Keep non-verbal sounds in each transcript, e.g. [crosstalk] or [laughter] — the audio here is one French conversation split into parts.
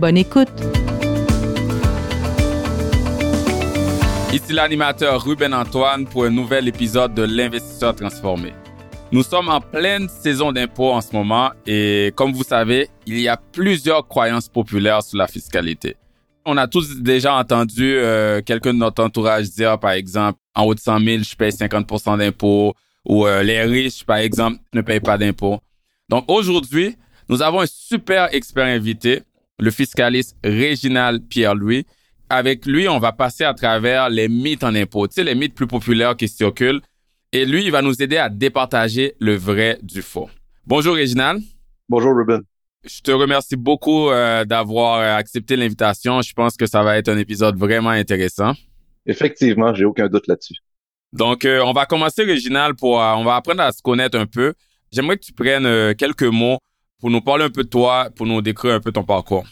Bonne écoute! Ici l'animateur Ruben Antoine pour un nouvel épisode de l'Investisseur transformé. Nous sommes en pleine saison d'impôts en ce moment et comme vous savez, il y a plusieurs croyances populaires sur la fiscalité. On a tous déjà entendu euh, quelqu'un de notre entourage dire, par exemple, en haut de 100 000, je paye 50 d'impôts ou euh, les riches, par exemple, ne payent pas d'impôts. Donc aujourd'hui, nous avons un super expert invité, le fiscaliste Réginal Pierre-Louis. Avec lui, on va passer à travers les mythes en impôts, tu sais, les mythes plus populaires qui circulent. Et lui, il va nous aider à départager le vrai du faux. Bonjour Réginal. Bonjour Ruben. Je te remercie beaucoup euh, d'avoir euh, accepté l'invitation. Je pense que ça va être un épisode vraiment intéressant. Effectivement, j'ai aucun doute là-dessus. Donc, euh, on va commencer, Réginal, pour on va apprendre à se connaître un peu. J'aimerais que tu prennes quelques mots pour nous parler un peu de toi, pour nous décrire un peu ton parcours.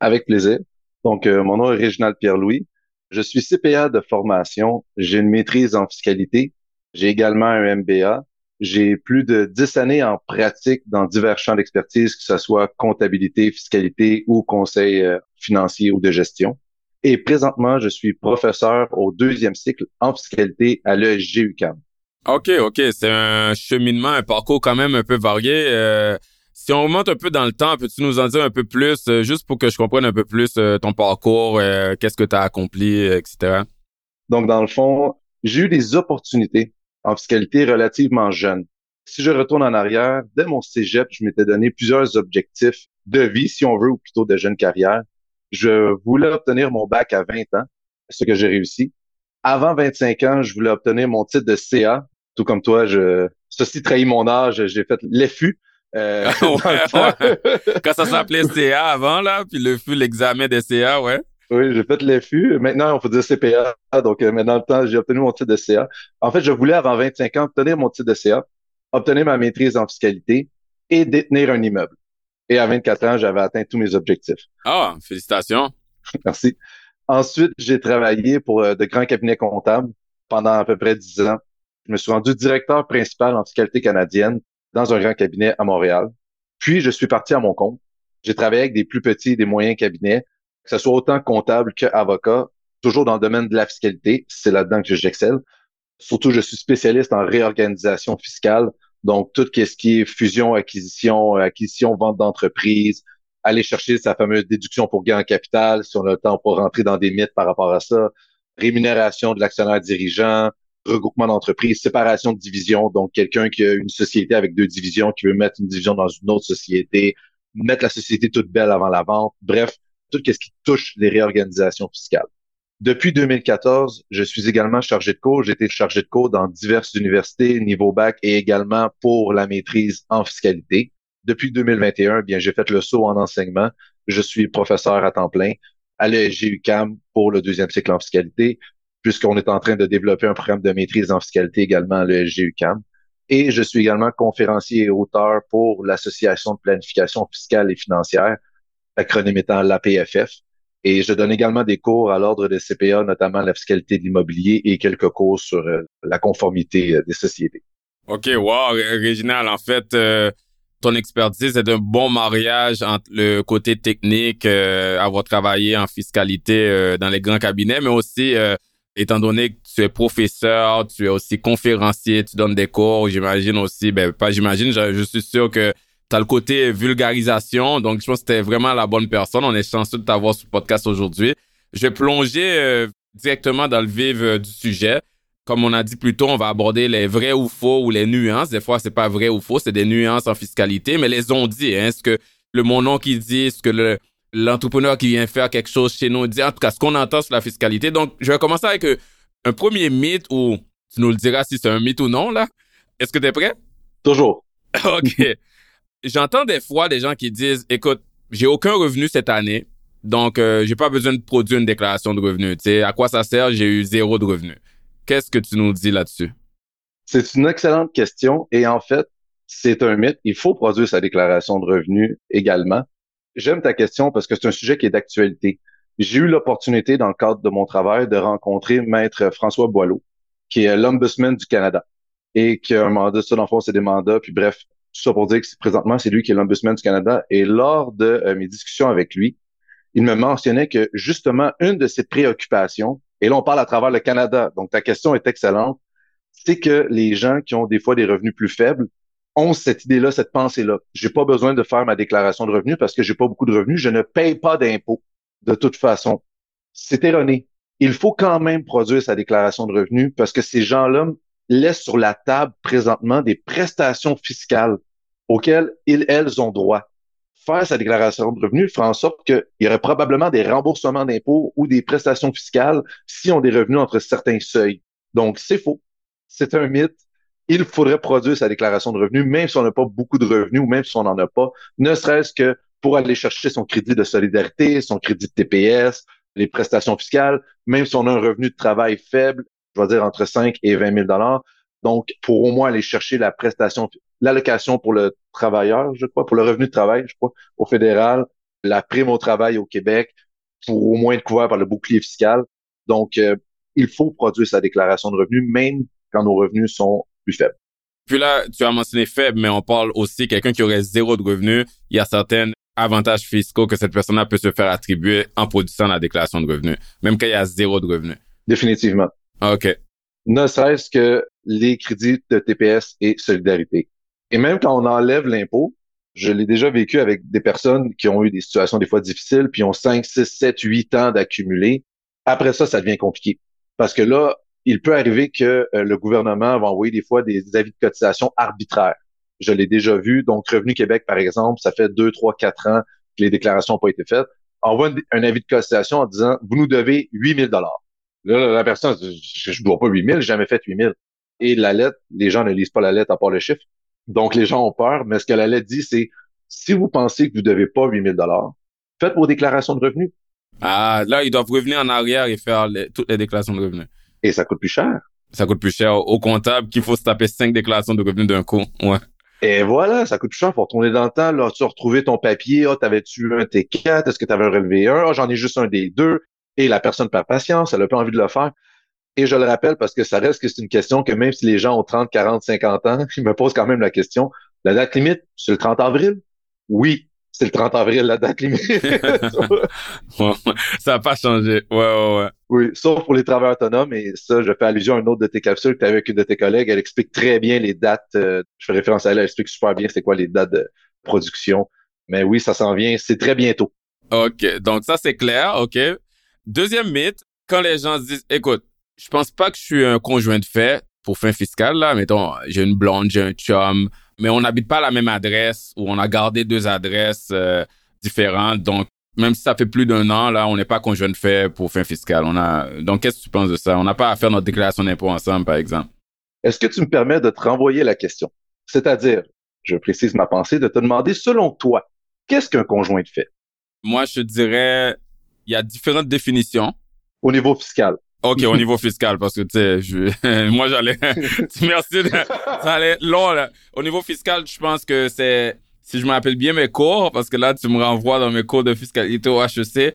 Avec plaisir. Donc, mon nom est Réginal Pierre-Louis. Je suis CPA de formation. J'ai une maîtrise en fiscalité. J'ai également un MBA. J'ai plus de dix années en pratique dans divers champs d'expertise, que ce soit comptabilité, fiscalité ou conseil euh, financier ou de gestion. Et présentement, je suis professeur au deuxième cycle en fiscalité à l'ESG OK, OK. C'est un cheminement, un parcours quand même un peu varié. Euh, si on remonte un peu dans le temps, peux-tu nous en dire un peu plus, euh, juste pour que je comprenne un peu plus ton parcours, qu'est-ce que tu as accompli, etc. Donc, dans le fond, j'ai eu des opportunités en fiscalité relativement jeune. Si je retourne en arrière, dès mon cégep, je m'étais donné plusieurs objectifs de vie, si on veut, ou plutôt de jeune carrière. Je voulais obtenir mon bac à 20 ans, ce que j'ai réussi. Avant 25 ans, je voulais obtenir mon titre de CA. Tout comme toi, je, ceci trahit mon âge, j'ai fait l'EFU. Euh, [laughs] [laughs] [laughs] Quand ça s'appelait CA avant, là, puis le fut l'examen des CA, ouais. Oui, j'ai fait l'FU. Maintenant, on peut dire CPA. Donc, euh, maintenant, le temps, j'ai obtenu mon titre de CA. En fait, je voulais, avant 25 ans, obtenir mon titre de CA, obtenir ma maîtrise en fiscalité et détenir un immeuble. Et à 24 ans, j'avais atteint tous mes objectifs. Ah, félicitations. Merci. Ensuite, j'ai travaillé pour euh, de grands cabinets comptables pendant à peu près 10 ans. Je me suis rendu directeur principal en fiscalité canadienne dans un grand cabinet à Montréal. Puis, je suis parti à mon compte. J'ai travaillé avec des plus petits et des moyens cabinets que ce soit autant comptable qu'avocat, toujours dans le domaine de la fiscalité. C'est là-dedans que j'excelle. Surtout, je suis spécialiste en réorganisation fiscale. Donc, tout ce qui est fusion, acquisition, acquisition, vente d'entreprise, aller chercher sa fameuse déduction pour gain en capital, si on a le temps pour rentrer dans des mythes par rapport à ça, rémunération de l'actionnaire dirigeant, regroupement d'entreprise, séparation de division, donc quelqu'un qui a une société avec deux divisions, qui veut mettre une division dans une autre société, mettre la société toute belle avant la vente. Bref, tout ce qui touche les réorganisations fiscales. Depuis 2014, je suis également chargé de cours. J'ai été chargé de cours dans diverses universités, niveau bac et également pour la maîtrise en fiscalité. Depuis 2021, bien, j'ai fait le saut en enseignement. Je suis professeur à temps plein à l'ESG pour le deuxième cycle en fiscalité, puisqu'on est en train de développer un programme de maîtrise en fiscalité également à l'ESG Et je suis également conférencier et auteur pour l'Association de planification fiscale et financière, acronyme étant l'APFF. Et je donne également des cours à l'ordre des CPA, notamment la fiscalité de l'immobilier et quelques cours sur euh, la conformité euh, des sociétés. OK, wow, Réginal, en fait, euh, ton expertise est un bon mariage entre le côté technique, avoir travaillé en fiscalité dans les grands cabinets, mais aussi, étant donné que tu es professeur, tu es aussi conférencier, tu donnes des cours, j'imagine aussi, ben pas j'imagine, je suis sûr que T'as le côté vulgarisation, donc je pense que c'était vraiment la bonne personne. On est chanceux de t'avoir sur le podcast aujourd'hui. Je vais plonger euh, directement dans le vif euh, du sujet. Comme on a dit plus tôt, on va aborder les vrais ou faux ou les nuances. Des fois, c'est pas vrai ou faux, c'est des nuances en fiscalité, mais les on dit. Hein, ce que le mon nom qui dit, ce que le l'entrepreneur qui vient faire quelque chose chez nous dit, en tout cas, ce qu'on entend sur la fiscalité. Donc, je vais commencer avec euh, un premier mythe où tu nous le diras si c'est un mythe ou non, là. Est-ce que tu es prêt? Toujours. [laughs] OK j'entends des fois des gens qui disent, écoute, j'ai aucun revenu cette année, Donc, euh, j'ai pas besoin de produire une déclaration de revenus. Tu sais, à quoi ça sert? J'ai eu zéro de revenus. Qu'est-ce que tu nous dis là-dessus? C'est une excellente question. Et en fait, c'est un mythe. Il faut produire sa déclaration de revenus également. J'aime ta question parce que c'est un sujet qui est d'actualité. J'ai eu l'opportunité, dans le cadre de mon travail, de rencontrer Maître François Boileau, qui est l'ombudsman du Canada et qui a un mandat, ça dans le fond, c'est des mandats, puis bref, tout ça pour dire que présentement, c'est lui qui est l'ombudsman du Canada. Et lors de euh, mes discussions avec lui, il me mentionnait que justement, une de ses préoccupations, et là, on parle à travers le Canada, donc ta question est excellente, c'est que les gens qui ont des fois des revenus plus faibles ont cette idée-là, cette pensée-là. J'ai pas besoin de faire ma déclaration de revenus parce que j'ai pas beaucoup de revenus, je ne paye pas d'impôts de toute façon. C'est erroné. Il faut quand même produire sa déclaration de revenus parce que ces gens-là laissent sur la table présentement des prestations fiscales auxquelles ils, elles ont droit. Faire sa déclaration de revenus fera en sorte qu'il y aurait probablement des remboursements d'impôts ou des prestations fiscales si on des revenus entre certains seuils. Donc, c'est faux. C'est un mythe. Il faudrait produire sa déclaration de revenus, même si on n'a pas beaucoup de revenus ou même si on n'en a pas, ne serait-ce que pour aller chercher son crédit de solidarité, son crédit de TPS, les prestations fiscales, même si on a un revenu de travail faible, je vais dire entre 5 et 20 000 dollars. Donc, pour au moins aller chercher la prestation, l'allocation pour le travailleur, je crois, pour le revenu de travail, je crois, au fédéral, la prime au travail au Québec, pour au moins être couvert par le bouclier fiscal. Donc, euh, il faut produire sa déclaration de revenus, même quand nos revenus sont plus faibles. Puis là, tu as mentionné faible, mais on parle aussi quelqu'un qui aurait zéro de revenus. Il y a certains avantages fiscaux que cette personne-là peut se faire attribuer en produisant la déclaration de revenus, même quand il y a zéro de revenus. Définitivement. OK. Ne serait-ce que les crédits de TPS et solidarité. Et même quand on enlève l'impôt, je l'ai déjà vécu avec des personnes qui ont eu des situations des fois difficiles, puis ont 5, 6, 7, 8 ans d'accumuler. Après ça, ça devient compliqué. Parce que là, il peut arriver que euh, le gouvernement va envoyer des fois des avis de cotisation arbitraires. Je l'ai déjà vu. Donc, Revenu Québec, par exemple, ça fait 2, 3, 4 ans que les déclarations n'ont pas été faites. Envoie un, avis de cotisation en disant, vous nous devez 8000 dollars. Là, la personne, je ne dois pas 8000, j'ai jamais fait 8000. Et la lettre, les gens ne lisent pas la lettre à part le chiffre. Donc, les gens ont peur, mais ce que la lettre dit, c'est si vous pensez que vous devez pas 8000 dollars, faites vos déclarations de revenus. Ah, là, ils doivent revenir en arrière et faire toutes les déclarations de revenus. Et ça coûte plus cher. Ça coûte plus cher au comptable qu'il faut se taper cinq déclarations de revenus d'un coup. Ouais. Et voilà, ça coûte plus cher. Faut retourner dans le temps. Là, tu as retrouvé ton papier. Ah, t'avais-tu un T4? Est-ce que tu avais un relevé 1? Ah, j'en ai juste un des deux. Et la personne perd patience. Elle a pas envie de le faire. Et je le rappelle parce que ça reste que c'est une question que même si les gens ont 30, 40, 50 ans, [laughs] ils me posent quand même la question. La date limite, c'est le 30 avril? Oui, c'est le 30 avril, la date limite. [laughs] ça n'a pas changé. Ouais, ouais, ouais. Oui, sauf pour les travailleurs autonomes. Et ça, je fais allusion à une autre de tes capsules que tu avec une de tes collègues. Elle explique très bien les dates. Euh, je fais référence à elle. Elle explique super bien c'est quoi les dates de production. Mais oui, ça s'en vient. C'est très bientôt. OK. Donc, ça, c'est clair. OK. Deuxième mythe, quand les gens se disent, écoute, je pense pas que je suis un conjoint de fait pour fin fiscal, là. Mettons, j'ai une blonde, j'ai un chum, mais on n'habite pas à la même adresse ou on a gardé deux adresses euh, différentes. Donc, même si ça fait plus d'un an, là, on n'est pas conjoint de fait pour fin fiscal. On a, donc, qu'est-ce que tu penses de ça? On n'a pas à faire notre déclaration d'impôt ensemble, par exemple. Est-ce que tu me permets de te renvoyer la question? C'est-à-dire, je précise ma pensée, de te demander, selon toi, qu'est-ce qu'un conjoint de fait? Moi, je dirais, il y a différentes définitions. Au niveau fiscal. OK, au niveau fiscal, parce que, tu sais, je, [laughs] moi, j'allais, [laughs] merci, de, ça allait long, là. Au niveau fiscal, je pense que c'est, si je me rappelle bien mes cours, parce que là, tu me renvoies dans mes cours de fiscalité au HEC,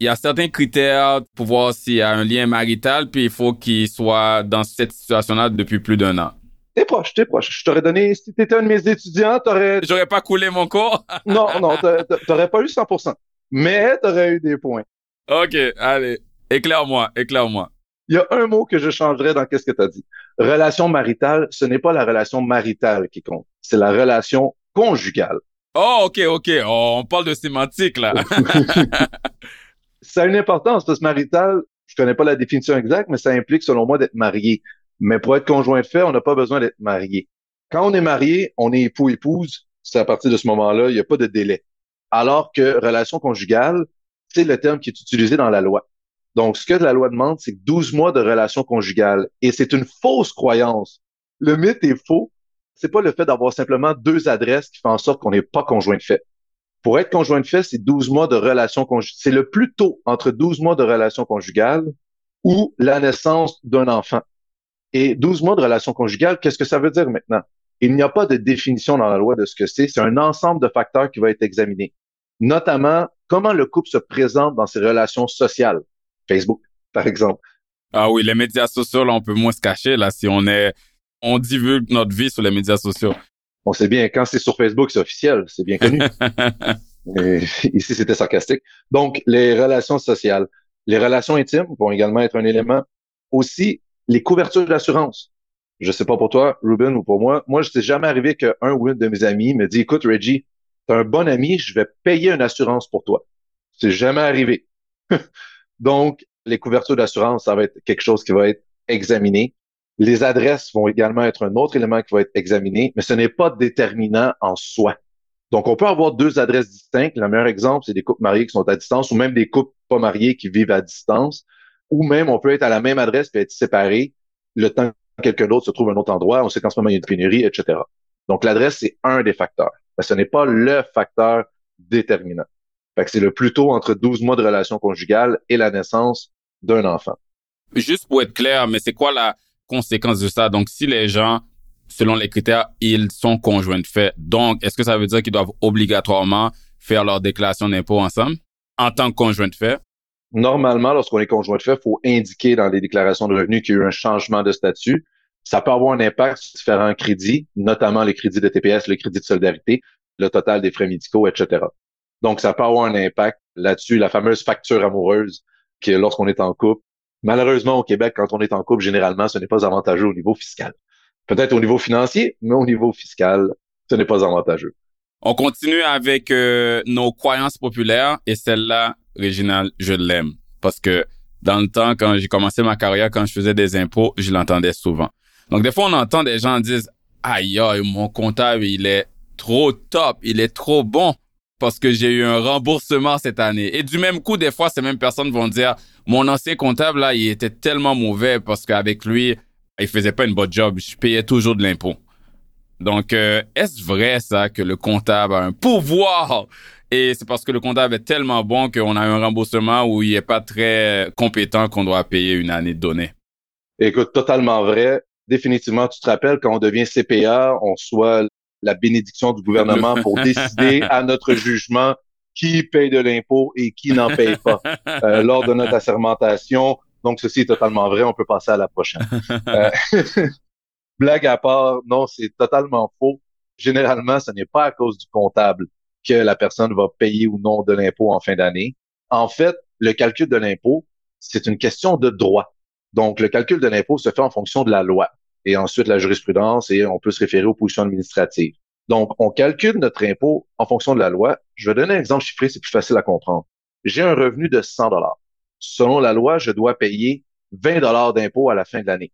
il y a certains critères pour voir s'il y a un lien marital, puis il faut qu'il soit dans cette situation-là depuis plus d'un an. T'es proche, t'es proche. Je t'aurais donné, si t'étais un de mes étudiants, t'aurais... J'aurais pas coulé mon cours? non, non, t'aurais pas eu 100%. Mais t'aurais eu des points. OK, allez. Éclaire-moi, éclaire-moi. Il y a un mot que je changerais dans qu'est-ce que tu as dit. Relation maritale, ce n'est pas la relation maritale qui compte, c'est la relation conjugale. Oh, OK, OK. Oh, on parle de sémantique, là. [laughs] ça a une importance, parce que marital, je connais pas la définition exacte, mais ça implique, selon moi, d'être marié. Mais pour être conjoint de fait, on n'a pas besoin d'être marié. Quand on est marié, on est époux-épouse. C'est à partir de ce moment-là, il n'y a pas de délai. Alors que relation conjugale, c'est le terme qui est utilisé dans la loi. Donc, ce que la loi demande, c'est 12 mois de relation conjugale. Et c'est une fausse croyance. Le mythe est faux. C'est pas le fait d'avoir simplement deux adresses qui fait en sorte qu'on n'est pas conjoint de fait. Pour être conjoint de fait, c'est 12 mois de relation conjugale. C'est le plus tôt entre 12 mois de relation conjugale ou la naissance d'un enfant. Et 12 mois de relation conjugale, qu'est-ce que ça veut dire maintenant? Il n'y a pas de définition dans la loi de ce que c'est. C'est un ensemble de facteurs qui va être examiné. Notamment, comment le couple se présente dans ses relations sociales. Facebook, par exemple. Ah oui, les médias sociaux, là, on peut moins se cacher, là, si on est, on divulgue notre vie sur les médias sociaux. On sait bien, quand c'est sur Facebook, c'est officiel, c'est bien connu. [laughs] [laughs] ici, c'était sarcastique. Donc, les relations sociales. Les relations intimes vont également être un élément. Aussi, les couvertures d'assurance. Je sais pas pour toi, Ruben, ou pour moi. Moi, je t'ai jamais arrivé qu'un ou une de mes amis me dit, écoute, Reggie, t'es un bon ami, je vais payer une assurance pour toi. C'est jamais arrivé. [laughs] Donc, les couvertures d'assurance, ça va être quelque chose qui va être examiné. Les adresses vont également être un autre élément qui va être examiné, mais ce n'est pas déterminant en soi. Donc, on peut avoir deux adresses distinctes. Le meilleur exemple, c'est des couples mariés qui sont à distance ou même des couples pas mariés qui vivent à distance. Ou même, on peut être à la même adresse et être séparés le temps que quelqu'un d'autre se trouve à un autre endroit. On sait qu'en ce moment, il y a une pénurie, etc. Donc, l'adresse, c'est un des facteurs. Mais ce n'est pas le facteur déterminant. Fait que c'est le plus tôt entre 12 mois de relation conjugale et la naissance d'un enfant. Juste pour être clair, mais c'est quoi la conséquence de ça? Donc, si les gens, selon les critères, ils sont conjoints de fait, donc, est-ce que ça veut dire qu'ils doivent obligatoirement faire leur déclaration d'impôt ensemble en tant que conjoint de fait? Normalement, lorsqu'on est conjoint de fait, il faut indiquer dans les déclarations de revenus qu'il y a eu un changement de statut. Ça peut avoir un impact sur différents crédits, notamment les crédits de TPS, le crédit de solidarité, le total des frais médicaux, etc. Donc, ça peut avoir un impact là-dessus, la fameuse facture amoureuse que lorsqu'on est en couple. Malheureusement, au Québec, quand on est en couple, généralement, ce n'est pas avantageux au niveau fiscal. Peut-être au niveau financier, mais au niveau fiscal, ce n'est pas avantageux. On continue avec euh, nos croyances populaires et celle-là, Réginal, je l'aime parce que dans le temps, quand j'ai commencé ma carrière, quand je faisais des impôts, je l'entendais souvent. Donc, des fois, on entend des gens dire, aïe, aïe, mon comptable, il est trop top, il est trop bon parce que j'ai eu un remboursement cette année. Et du même coup, des fois, ces mêmes personnes vont dire, mon ancien comptable, là, il était tellement mauvais parce qu'avec lui, il faisait pas une bonne job. Je payais toujours de l'impôt. Donc, euh, est-ce vrai ça que le comptable a un pouvoir? Et c'est parce que le comptable est tellement bon qu'on a un remboursement où il est pas très compétent qu'on doit payer une année de données? Écoute, totalement vrai. Définitivement, tu te rappelles, quand on devient CPA, on soit la bénédiction du gouvernement pour [laughs] décider à notre jugement qui paye de l'impôt et qui n'en paye pas euh, lors de notre assermentation. Donc, ceci est totalement vrai. On peut passer à la prochaine. Euh, [laughs] blague à part, non, c'est totalement faux. Généralement, ce n'est pas à cause du comptable que la personne va payer ou non de l'impôt en fin d'année. En fait, le calcul de l'impôt, c'est une question de droit. Donc, le calcul de l'impôt se fait en fonction de la loi et ensuite la jurisprudence et on peut se référer aux positions administratives. Donc, on calcule notre impôt en fonction de la loi. Je vais donner un exemple chiffré, c'est plus facile à comprendre. J'ai un revenu de 100 dollars. Selon la loi, je dois payer 20 dollars d'impôt à la fin de l'année.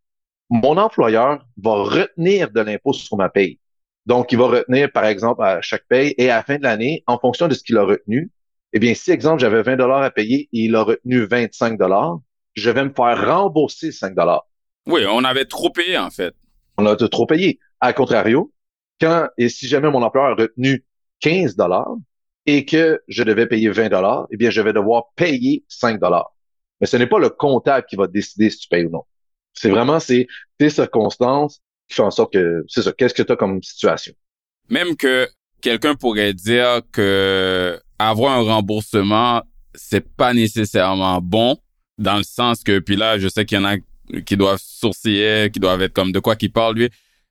Mon employeur va retenir de l'impôt sur ma paye. Donc, il va retenir, par exemple, à chaque paye et à la fin de l'année, en fonction de ce qu'il a retenu, eh bien, si, exemple, j'avais 20 dollars à payer et il a retenu 25 dollars, je vais me faire rembourser 5 dollars. Oui, on avait trop payé, en fait. On a trop payé. À contrario, quand, et si jamais mon employeur a retenu 15 dollars et que je devais payer 20 dollars, eh bien, je vais devoir payer 5 dollars. Mais ce n'est pas le comptable qui va décider si tu payes ou non. C'est vraiment, c'est tes circonstances qui font en sorte que, c'est ça, qu'est-ce que tu as comme situation? Même que quelqu'un pourrait dire que avoir un remboursement, c'est pas nécessairement bon, dans le sens que, puis là, je sais qu'il y en a qui doivent sourciller, qui doivent être comme de quoi qu'il parle, lui.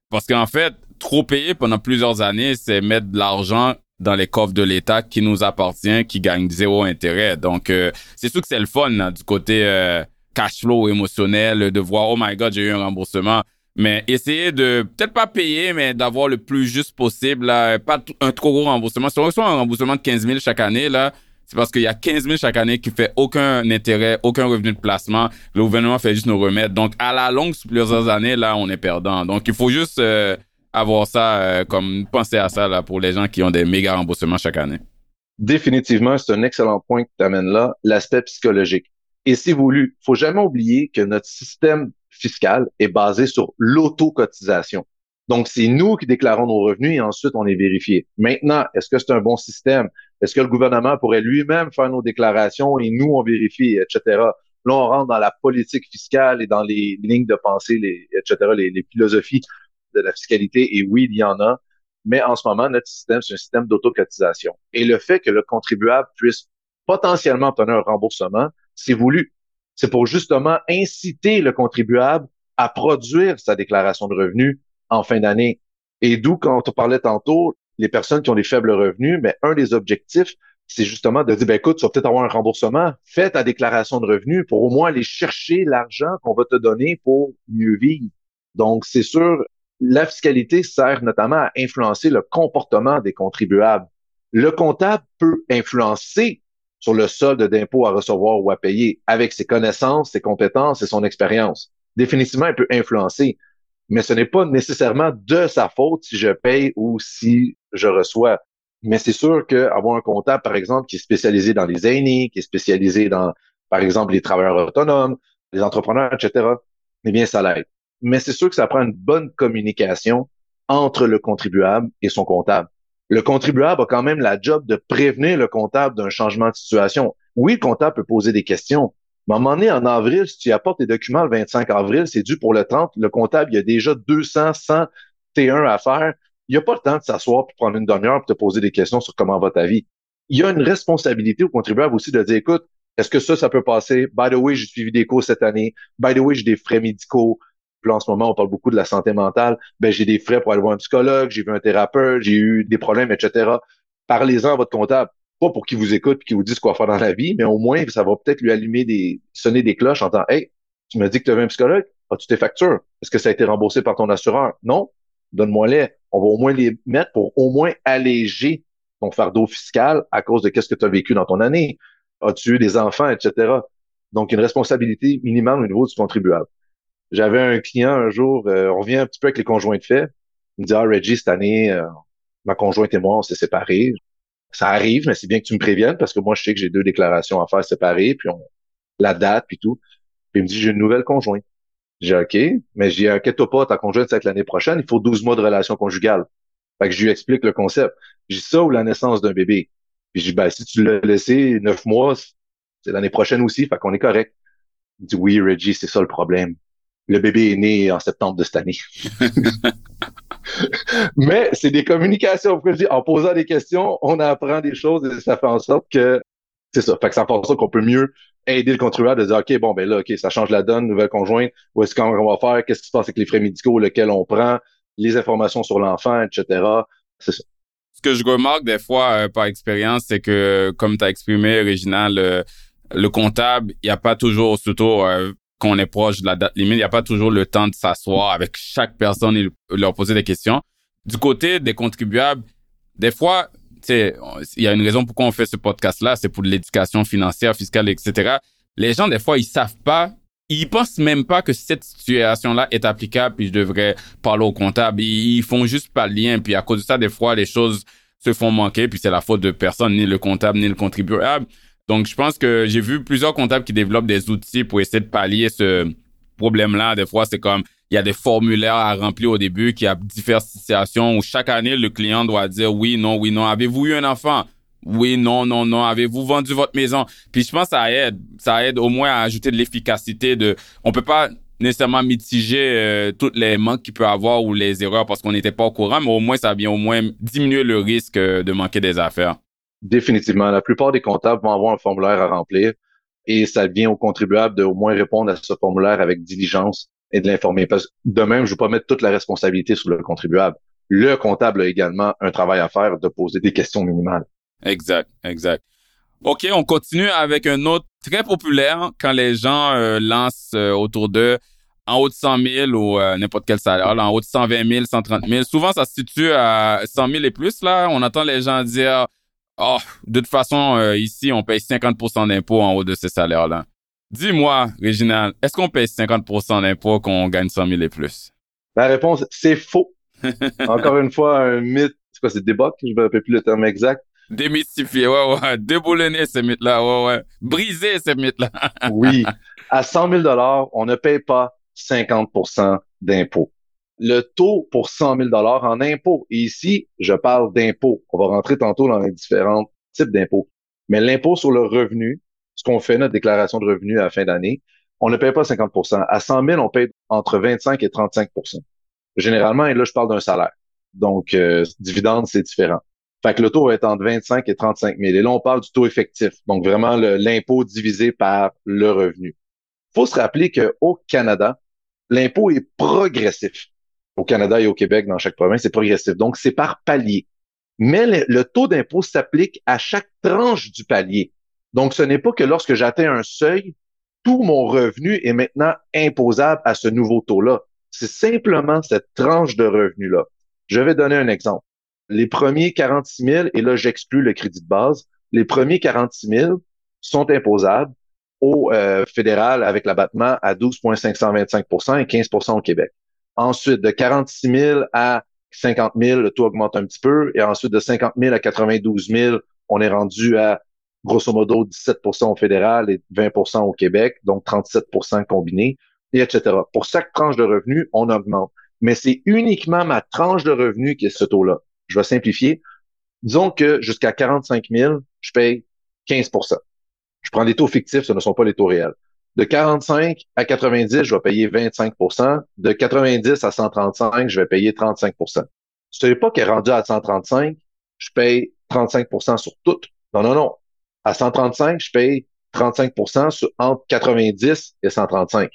Parce qu'en fait, trop payer pendant plusieurs années, c'est mettre de l'argent dans les coffres de l'État qui nous appartient, qui gagne zéro intérêt. Donc, euh, c'est sûr que c'est le fun du côté euh, cash flow émotionnel, de voir, oh my God, j'ai eu un remboursement. Mais essayer de, peut-être pas payer, mais d'avoir le plus juste possible, là, pas un trop gros remboursement. Si on reçoit un remboursement de 15 000 chaque année, là, c'est parce qu'il y a 15 000 chaque année qui fait aucun intérêt, aucun revenu de placement. Le gouvernement fait juste nous remettre. Donc, à la longue, sur plusieurs années, là, on est perdant. Donc, il faut juste euh, avoir ça, euh, comme penser à ça là, pour les gens qui ont des méga remboursements chaque année. Définitivement, c'est un excellent point que tu amènes là, l'aspect psychologique. Et c'est voulu. faut jamais oublier que notre système fiscal est basé sur l'auto-cotisation. Donc, c'est nous qui déclarons nos revenus et ensuite on est vérifié. Maintenant, est-ce que c'est un bon système? Est-ce que le gouvernement pourrait lui-même faire nos déclarations et nous, on vérifie, etc. Là, on rentre dans la politique fiscale et dans les lignes de pensée, les, etc., les, les philosophies de la fiscalité. Et oui, il y en a. Mais en ce moment, notre système, c'est un système d'autocotisation. Et le fait que le contribuable puisse potentiellement obtenir un remboursement, c'est voulu. C'est pour justement inciter le contribuable à produire sa déclaration de revenus en fin d'année. Et d'où, quand on parlait tantôt, les personnes qui ont des faibles revenus, mais un des objectifs, c'est justement de dire, ben écoute, tu vas peut-être avoir un remboursement, fais ta déclaration de revenus pour au moins aller chercher l'argent qu'on va te donner pour mieux vivre. Donc, c'est sûr, la fiscalité sert notamment à influencer le comportement des contribuables. Le comptable peut influencer sur le solde d'impôt à recevoir ou à payer avec ses connaissances, ses compétences et son expérience. Définitivement, il peut influencer, mais ce n'est pas nécessairement de sa faute si je paye ou si je reçois. Mais c'est sûr qu'avoir un comptable, par exemple, qui est spécialisé dans les aînés, qui est spécialisé dans, par exemple, les travailleurs autonomes, les entrepreneurs, etc., eh bien, ça l'aide. Mais c'est sûr que ça prend une bonne communication entre le contribuable et son comptable le contribuable a quand même la job de prévenir le comptable d'un changement de situation. Oui, le comptable peut poser des questions, mais à un moment donné, en avril, si tu apportes tes documents le 25 avril, c'est dû pour le 30. Le comptable, il y a déjà 200, 100 T1 à faire. Il n'y a pas le temps de s'asseoir pour prendre une demi-heure pour te poser des questions sur comment va ta vie. Il y a une responsabilité au contribuable aussi de dire, écoute, est-ce que ça, ça peut passer? By the way, j'ai suivi des cours cette année. By the way, j'ai des frais médicaux en ce moment, on parle beaucoup de la santé mentale. Ben, j'ai des frais pour aller voir un psychologue, j'ai vu un thérapeute, j'ai eu des problèmes, etc. Parlez-en à votre comptable. Pas pour qu'il vous écoute et qu'il vous dise quoi faire dans la vie, mais au moins, ça va peut-être lui allumer des, sonner des cloches en disant, hey, tu m'as dit que tu avais un psychologue? As-tu tes factures? Est-ce que ça a été remboursé par ton assureur? Non? Donne-moi-les. On va au moins les mettre pour au moins alléger ton fardeau fiscal à cause de qu'est-ce que tu as vécu dans ton année. As-tu eu des enfants, etc. Donc, une responsabilité minimale au niveau du contribuable. J'avais un client un jour, euh, on revient un petit peu avec les conjoints de fait. Il me dit, ah, Reggie, cette année, euh, ma conjointe et moi, on s'est séparés. Ça arrive, mais c'est bien que tu me préviennes parce que moi, je sais que j'ai deux déclarations à faire séparées, puis on, la date, puis tout. Puis il me dit, j'ai une nouvelle conjointe. J'ai OK, mais j'ai inquiète-toi pas, ta conjointe, c'est l'année prochaine, il faut 12 mois de relation conjugale. Fait que je lui explique le concept. J'ai ça ou la naissance d'un bébé? Puis je dis, ben, si tu l'as laissé neuf mois, c'est l'année prochaine aussi, fait qu'on est correct. Il dit, oui, Reggie, c'est ça le problème le bébé est né en septembre de cette année. [laughs] [laughs] Mais c'est des communications. En posant des questions, on apprend des choses et ça fait en sorte que c'est ça. Fait que ça fait en sorte qu'on peut mieux aider le contribuable à dire OK, bon, ben là, OK, ça change la donne, nouvelle conjointe, où est-ce qu'on va faire, qu'est-ce qui se passe avec les frais médicaux, lesquels on prend, les informations sur l'enfant, etc. C'est ça. Ce que je remarque des fois euh, par expérience, c'est que, comme tu as exprimé, Réginal, le comptable, il n'y a pas toujours, surtout euh, quand on est proche de la date limite, il n'y a pas toujours le temps de s'asseoir avec chaque personne et leur poser des questions. Du côté des contribuables, des fois, il y a une raison pourquoi on fait ce podcast-là, c'est pour l'éducation financière, fiscale, etc. Les gens, des fois, ils savent pas, ils pensent même pas que cette situation-là est applicable, puis je devrais parler au comptable. Ils, font juste pas le lien, puis à cause de ça, des fois, les choses se font manquer, puis c'est la faute de personne, ni le comptable, ni le contribuable. Donc, je pense que j'ai vu plusieurs comptables qui développent des outils pour essayer de pallier ce problème-là. Des fois, c'est comme il y a des formulaires à remplir au début, qui a différentes situations où chaque année, le client doit dire oui, non, oui, non. Avez-vous eu un enfant? Oui, non, non, non. Avez-vous vendu votre maison? Puis je pense que ça aide. Ça aide au moins à ajouter de l'efficacité de... On peut pas nécessairement mitiger euh, toutes les manques qu'il peut avoir ou les erreurs parce qu'on n'était pas au courant, mais au moins ça vient au moins diminuer le risque euh, de manquer des affaires. Définitivement. La plupart des comptables vont avoir un formulaire à remplir et ça vient au contribuable de au moins répondre à ce formulaire avec diligence et de l'informer. Parce que de même, je ne veux pas mettre toute la responsabilité sur le contribuable. Le comptable a également un travail à faire de poser des questions minimales. Exact, exact. OK, on continue avec un autre très populaire quand les gens euh, lancent euh, autour d'eux en haut de 100 000 ou euh, n'importe quel salaire, en haut de 120 000, 130 000. Souvent, ça se situe à 100 000 et plus. Là, on entend les gens dire Oh, de toute façon, euh, ici, on paye 50% d'impôts en haut de ces salaires-là. Dis-moi, Réginal, est-ce qu'on paye 50% d'impôts quand on gagne 100 000 et plus? La réponse, c'est faux. [laughs] Encore une fois, un mythe. C'est quoi, c'est débat? Je ne me rappelle plus le terme exact. Démystifier, ouais, ouais. Déboulonner ces mythes-là, ouais, ouais. Briser ces mythes-là. oui. [laughs] À 100 000 on ne paye pas 50% d'impôts. Le taux pour 100 000 en impôts. Et ici, je parle d'impôts. On va rentrer tantôt dans les différents types d'impôts. Mais l'impôt sur le revenu, ce qu'on fait notre déclaration de revenus à la fin d'année, on ne paye pas 50% À 100 000, on paye entre 25 et 35% Généralement, et là, je parle d'un salaire. Donc, euh, dividende, c'est différent. Fait que le taux va être entre 25 et 35 000. Et là, on parle du taux effectif. Donc, vraiment, l'impôt divisé par le revenu. faut se rappeler qu'au Canada, l'impôt est progressif. Au Canada et au Québec, dans chaque province, c'est progressif. Donc, c'est par palier. Mais le, taux d'impôt s'applique à chaque tranche du palier. Donc, ce n'est pas que lorsque j'atteins un seuil, tout mon revenu est maintenant imposable à ce nouveau taux-là. C'est simplement cette tranche de revenu-là. Je vais donner un exemple. Les premiers 46 000, et là, j'exclus le crédit de base, les premiers 46 000 sont imposables au euh, fédéral avec l'abattement à 12,525% et 15% au Québec. Ensuite, de 46 000 à 50 000, le taux augmente un petit peu. Et ensuite, de 50 000 à 92 000, on est rendu à grosso modo 17% au fédéral et 20% au Québec, donc 37% combiné, et etc. Pour chaque tranche de revenu, on augmente. Mais c'est uniquement ma tranche de revenu qui est ce taux-là. Je vais simplifier. Disons que jusqu'à 45 000, je paye 15% Je prends des taux fictifs, ce ne sont pas les taux réels. De 45 à 90, je vais payer 25% De 90 à 135, je vais payer 35 Ce n'est pas qu'elle est rendu à 135, je paye 35% sur tout. Non, non, non. À 135, je paye 35 sur, entre 90 et 135.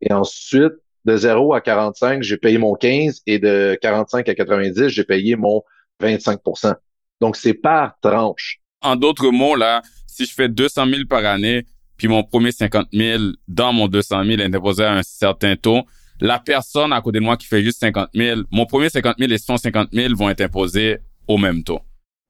Et ensuite, de 0 à 45, j'ai payé mon 15 et de 45 à 90, j'ai payé mon 25% Donc, c'est par tranche. En d'autres mots, là, si je fais 200 000 par année, puis mon premier 50 000 dans mon 200 000 est imposé à un certain taux, la personne à côté de moi qui fait juste 50 000, mon premier 50 000 et son 50 000 vont être imposés au même taux.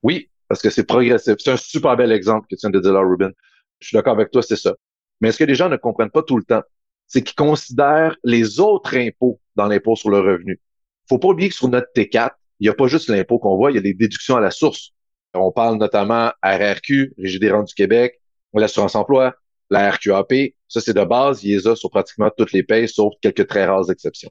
Oui, parce que c'est progressif. C'est un super bel exemple que tu viens de dire là, Ruben. Je suis d'accord avec toi, c'est ça. Mais ce que les gens ne comprennent pas tout le temps, c'est qu'ils considèrent les autres impôts dans l'impôt sur le revenu. Faut pas oublier que sur notre T4, il n'y a pas juste l'impôt qu'on voit, il y a les déductions à la source. On parle notamment RRQ, Régie des rentes du Québec, l'assurance emploi, la RQAP, ça c'est de base, il les a sur pratiquement toutes les payes, sauf quelques très rares exceptions.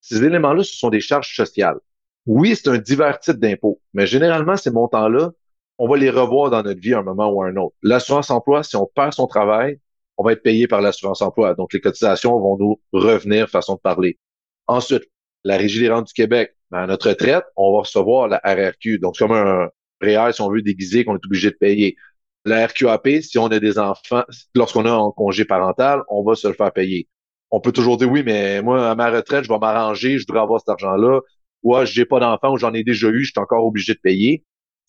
Ces éléments-là, ce sont des charges sociales. Oui, c'est un divers type d'impôt, mais généralement, ces montants-là, on va les revoir dans notre vie à un moment ou à un autre. L'assurance emploi, si on perd son travail, on va être payé par l'assurance emploi. Donc, les cotisations vont nous revenir, façon de parler. Ensuite, la Régie des rentes du Québec, ben, à notre retraite, on va recevoir la RRQ. Donc, c'est comme un REER, si on veut déguiser, qu'on est obligé de payer. La RQAP, si on a des enfants, lorsqu'on a un congé parental, on va se le faire payer. On peut toujours dire oui, mais moi, à ma retraite, je vais m'arranger, je voudrais avoir cet argent-là. Ou ah, j'ai pas d'enfants ou j'en ai déjà eu, je suis encore obligé de payer.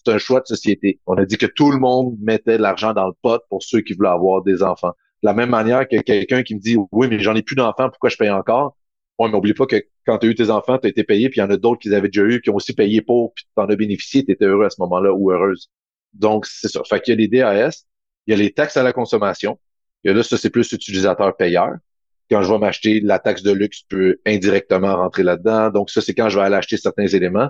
C'est un choix de société. On a dit que tout le monde mettait de l'argent dans le pot pour ceux qui voulaient avoir des enfants. De la même manière que quelqu'un qui me dit oui, mais j'en ai plus d'enfants, pourquoi je paye encore? Ouais, mais oublie pas que quand tu as eu tes enfants, tu as été payé, puis il y en a d'autres qui avaient déjà eu, qui ont aussi payé pour, puis tu en as bénéficié, tu étais heureux à ce moment-là ou heureuse. Donc, c'est ça. Fait qu'il y a les DAS, il y a les taxes à la consommation. Et là, ça, c'est plus utilisateur-payeur. Quand je vais m'acheter la taxe de luxe, peut indirectement rentrer là-dedans. Donc, ça, c'est quand je vais aller acheter certains éléments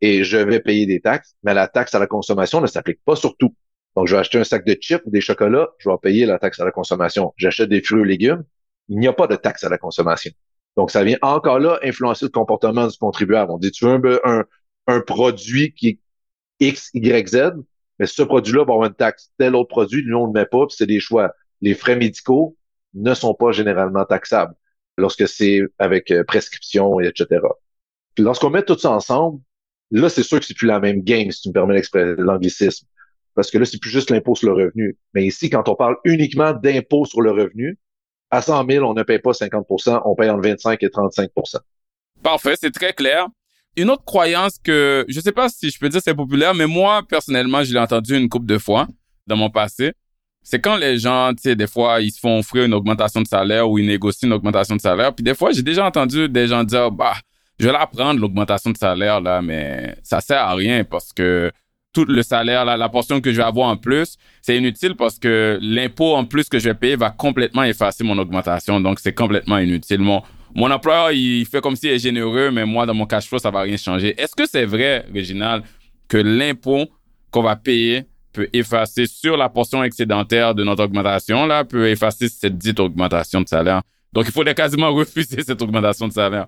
et je vais payer des taxes. Mais la taxe à la consommation ne s'applique pas sur tout. Donc, je vais acheter un sac de chips ou des chocolats, je vais payer la taxe à la consommation. J'achète des fruits ou légumes, il n'y a pas de taxe à la consommation. Donc, ça vient encore là influencer le comportement du contribuable. On dit, tu veux un, un, produit qui est X, Y, Z, mais ce produit-là va avoir une taxe. Tel autre produit, nous, on ne le met pas, puis c'est des choix. Les frais médicaux ne sont pas généralement taxables lorsque c'est avec euh, prescription, etc. Puis lorsqu'on met tout ça ensemble, là, c'est sûr que c'est plus la même game, si tu me permets l'anglicisme. Parce que là, c'est plus juste l'impôt sur le revenu. Mais ici, quand on parle uniquement d'impôt sur le revenu, à 100 000, on ne paye pas 50% on paye entre 25 et 35% Parfait, c'est très clair. Une autre croyance que, je sais pas si je peux dire c'est populaire, mais moi, personnellement, je l'ai entendu une couple de fois dans mon passé. C'est quand les gens, tu sais, des fois, ils se font offrir une augmentation de salaire ou ils négocient une augmentation de salaire. Puis des fois, j'ai déjà entendu des gens dire, bah, je vais la prendre, l'augmentation de salaire, là, mais ça sert à rien parce que tout le salaire, la, la portion que je vais avoir en plus, c'est inutile parce que l'impôt en plus que je vais payer va complètement effacer mon augmentation. Donc, c'est complètement inutile. Mon employeur, il fait comme s'il est généreux, mais moi, dans mon cash flow, ça va rien changer. Est-ce que c'est vrai, Réginal, que l'impôt qu'on va payer peut effacer sur la portion excédentaire de notre augmentation, là, peut effacer cette dite augmentation de salaire? Donc, il faudrait quasiment [laughs] refuser cette augmentation de salaire.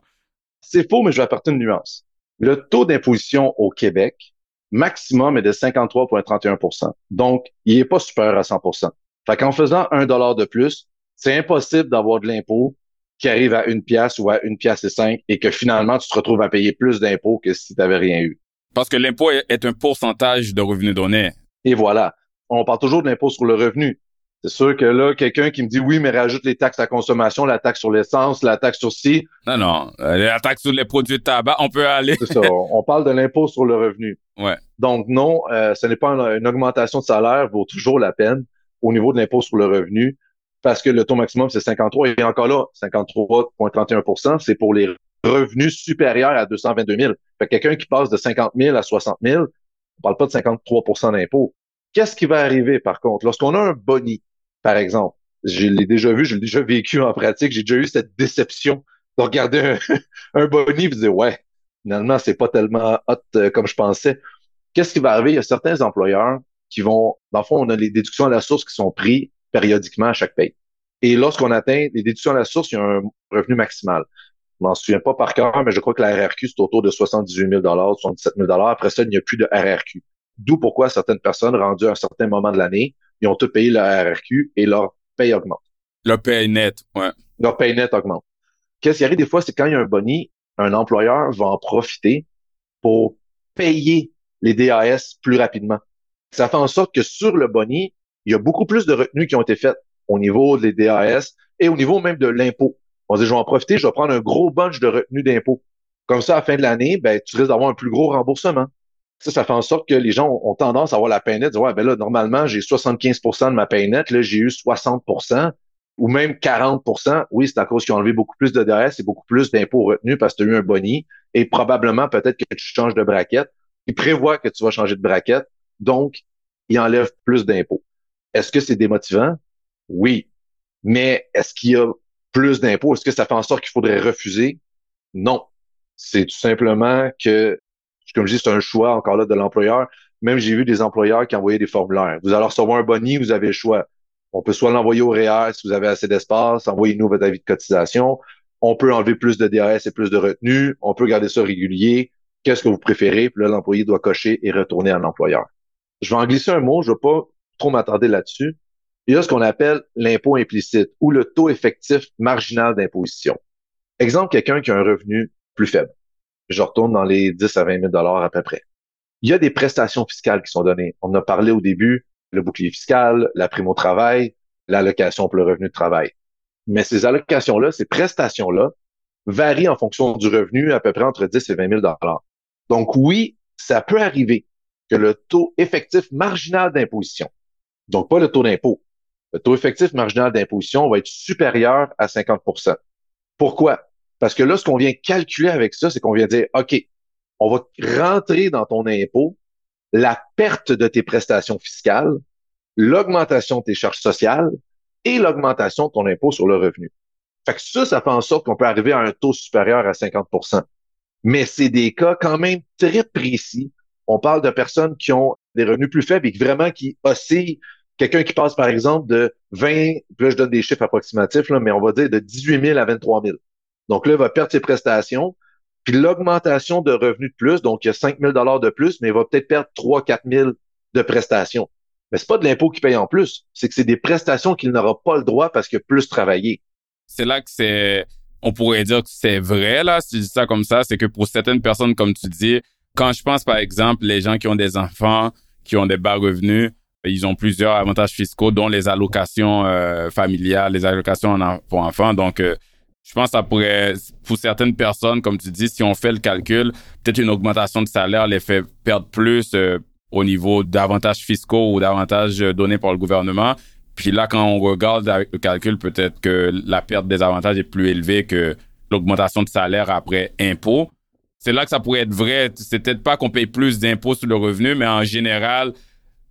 C'est faux, mais je vais apporter une nuance. Le taux d'imposition au Québec, maximum est de 53,31% Donc, il n'est pas supérieur à 100% Fait qu'en faisant un dollar de plus, c'est impossible d'avoir de l'impôt qui arrive à une pièce ou à une pièce et cinq et que finalement, tu te retrouves à payer plus d'impôts que si tu n'avais rien eu. Parce que l'impôt est un pourcentage de revenus donnés. Et voilà. On parle toujours de l'impôt sur le revenu. C'est sûr que là, quelqu'un qui me dit oui, mais rajoute les taxes à consommation, la taxe sur l'essence, la taxe sur ci. Non, non. Euh, la taxe sur les produits de tabac, on peut aller. C'est ça. [laughs] On parle de l'impôt sur le revenu. Ouais. Donc non, euh, ce n'est pas une, augmentation de salaire, vaut toujours la peine au niveau de l'impôt sur le revenu parce que le taux maximum, c'est 53. Et encore là, 53,31% c'est pour les revenus supérieurs à 222 000. Fait quelqu'un qui passe de 50 000 à 60 000, on parle pas de 53% d'impôt. Qu'est-ce qui va arriver, par contre, lorsqu'on a un boni, par exemple? Je l'ai déjà vu, je l'ai déjà vécu en pratique, j'ai déjà eu cette déception de regarder un, [laughs] un boni et dire, ouais, finalement, c'est pas tellement hot euh, comme je pensais. Qu'est-ce qui va arriver? Il y a certains employeurs qui vont, dans le fond, on a les déductions à la source qui sont prises périodiquement à chaque paye. Et lorsqu'on atteint les déductions à la source, il y a un revenu maximal. Je m'en souviens pas par cœur, mais je crois que la RRQ, c'est autour de 78 000 77 000 Après ça, il n'y a plus de RRQ. D'où pourquoi certaines personnes, rendues à un certain moment de l'année, ils ont tout payé la RRQ et leur paye augmente. Leur paye net, ouais. Leur paye net augmente. Qu'est-ce qui arrive des fois, c'est quand il y a un boni, un employeur va en profiter pour payer les DAS plus rapidement. Ça fait en sorte que sur le boni, il y a beaucoup plus de retenues qui ont été faites au niveau des DAS et au niveau même de l'impôt. On se dit, je vais en profiter, je vais prendre un gros bunch de retenues d'impôt. Comme ça, à la fin de l'année, ben, tu risques d'avoir un plus gros remboursement. Ça, ça fait en sorte que les gens ont, tendance à avoir la paye nette, ouais, ben là, normalement, j'ai 75% de ma paye nette, là, j'ai eu 60% ou même 40% Oui, c'est à cause qu'ils ont enlevé beaucoup plus de DAS et beaucoup plus d'impôts retenus parce que tu as eu un boni et probablement peut-être que tu changes de braquette. Ils prévoient que tu vas changer de braquette, donc ils enlèvent plus d'impôts. Est-ce que c'est démotivant? Oui. Mais est-ce qu'il y a plus d'impôts? Est-ce que ça fait en sorte qu'il faudrait refuser? Non. C'est tout simplement que, comme je dis, c'est un choix encore là de l'employeur. Même j'ai vu des employeurs qui envoyaient des formulaires. Vous allez recevoir un boni, vous avez le choix. On peut soit l'envoyer au REER si vous avez assez d'espace, envoyez-nous votre avis de cotisation. On peut enlever plus de DAS et plus de retenue. On peut garder ça régulier. Qu'est-ce que vous préférez? Puis là, l'employé doit cocher et retourner à l'employeur. Je vais en glisser un mot. Je ne vais pas trop m'attarder là-dessus. Il y a ce qu'on appelle l'impôt implicite ou le taux effectif marginal d'imposition. Exemple, quelqu'un qui a un revenu plus faible. Je retourne dans les 10 à 20 000 dollars à peu près. Il y a des prestations fiscales qui sont données. On a parlé au début, le bouclier fiscal, la prime au travail, l'allocation pour le revenu de travail. Mais ces allocations-là, ces prestations-là, varient en fonction du revenu à peu près entre 10 et 20 000 dollars. Donc oui, ça peut arriver que le taux effectif marginal d'imposition, donc pas le taux d'impôt, le taux effectif marginal d'imposition va être supérieur à 50% Pourquoi? Parce que là, ce qu'on vient calculer avec ça, c'est qu'on vient dire, OK, on va rentrer dans ton impôt la perte de tes prestations fiscales, l'augmentation de tes charges sociales et l'augmentation de ton impôt sur le revenu. Fait que ça, ça fait en sorte qu'on peut arriver à un taux supérieur à 50% Mais c'est des cas quand même très précis on parle de personnes qui ont des revenus plus faibles et vraiment qui oscillent. Quelqu'un qui passe, par exemple, de 20, là, je donne des chiffres approximatifs, là, mais on va dire de 18 000 à 23 000. Donc là, il va perdre ses prestations. Puis l'augmentation de revenus de plus, donc il y a 5 000 de plus, mais il va peut-être perdre 3 4 000 de prestations. Mais c'est pas de l'impôt qu'il paye en plus, c'est que c'est des prestations qu'il n'aura pas le droit parce qu'il a plus travaillé. C'est là que c'est, on pourrait dire que c'est vrai, là, si je dis ça comme ça, c'est que pour certaines personnes, comme tu dis, quand je pense, par exemple, les gens qui ont des enfants, qui ont des bas revenus, ils ont plusieurs avantages fiscaux, dont les allocations euh, familiales, les allocations pour enfants. Donc, euh, je pense que ça pourrait, pour certaines personnes, comme tu dis, si on fait le calcul, peut-être une augmentation de salaire les fait perdre plus euh, au niveau d'avantages fiscaux ou d'avantages donnés par le gouvernement. Puis là, quand on regarde le calcul, peut-être que la perte des avantages est plus élevée que l'augmentation de salaire après impôt c'est là que ça pourrait être vrai. C'est peut-être pas qu'on paye plus d'impôts sur le revenu, mais en général,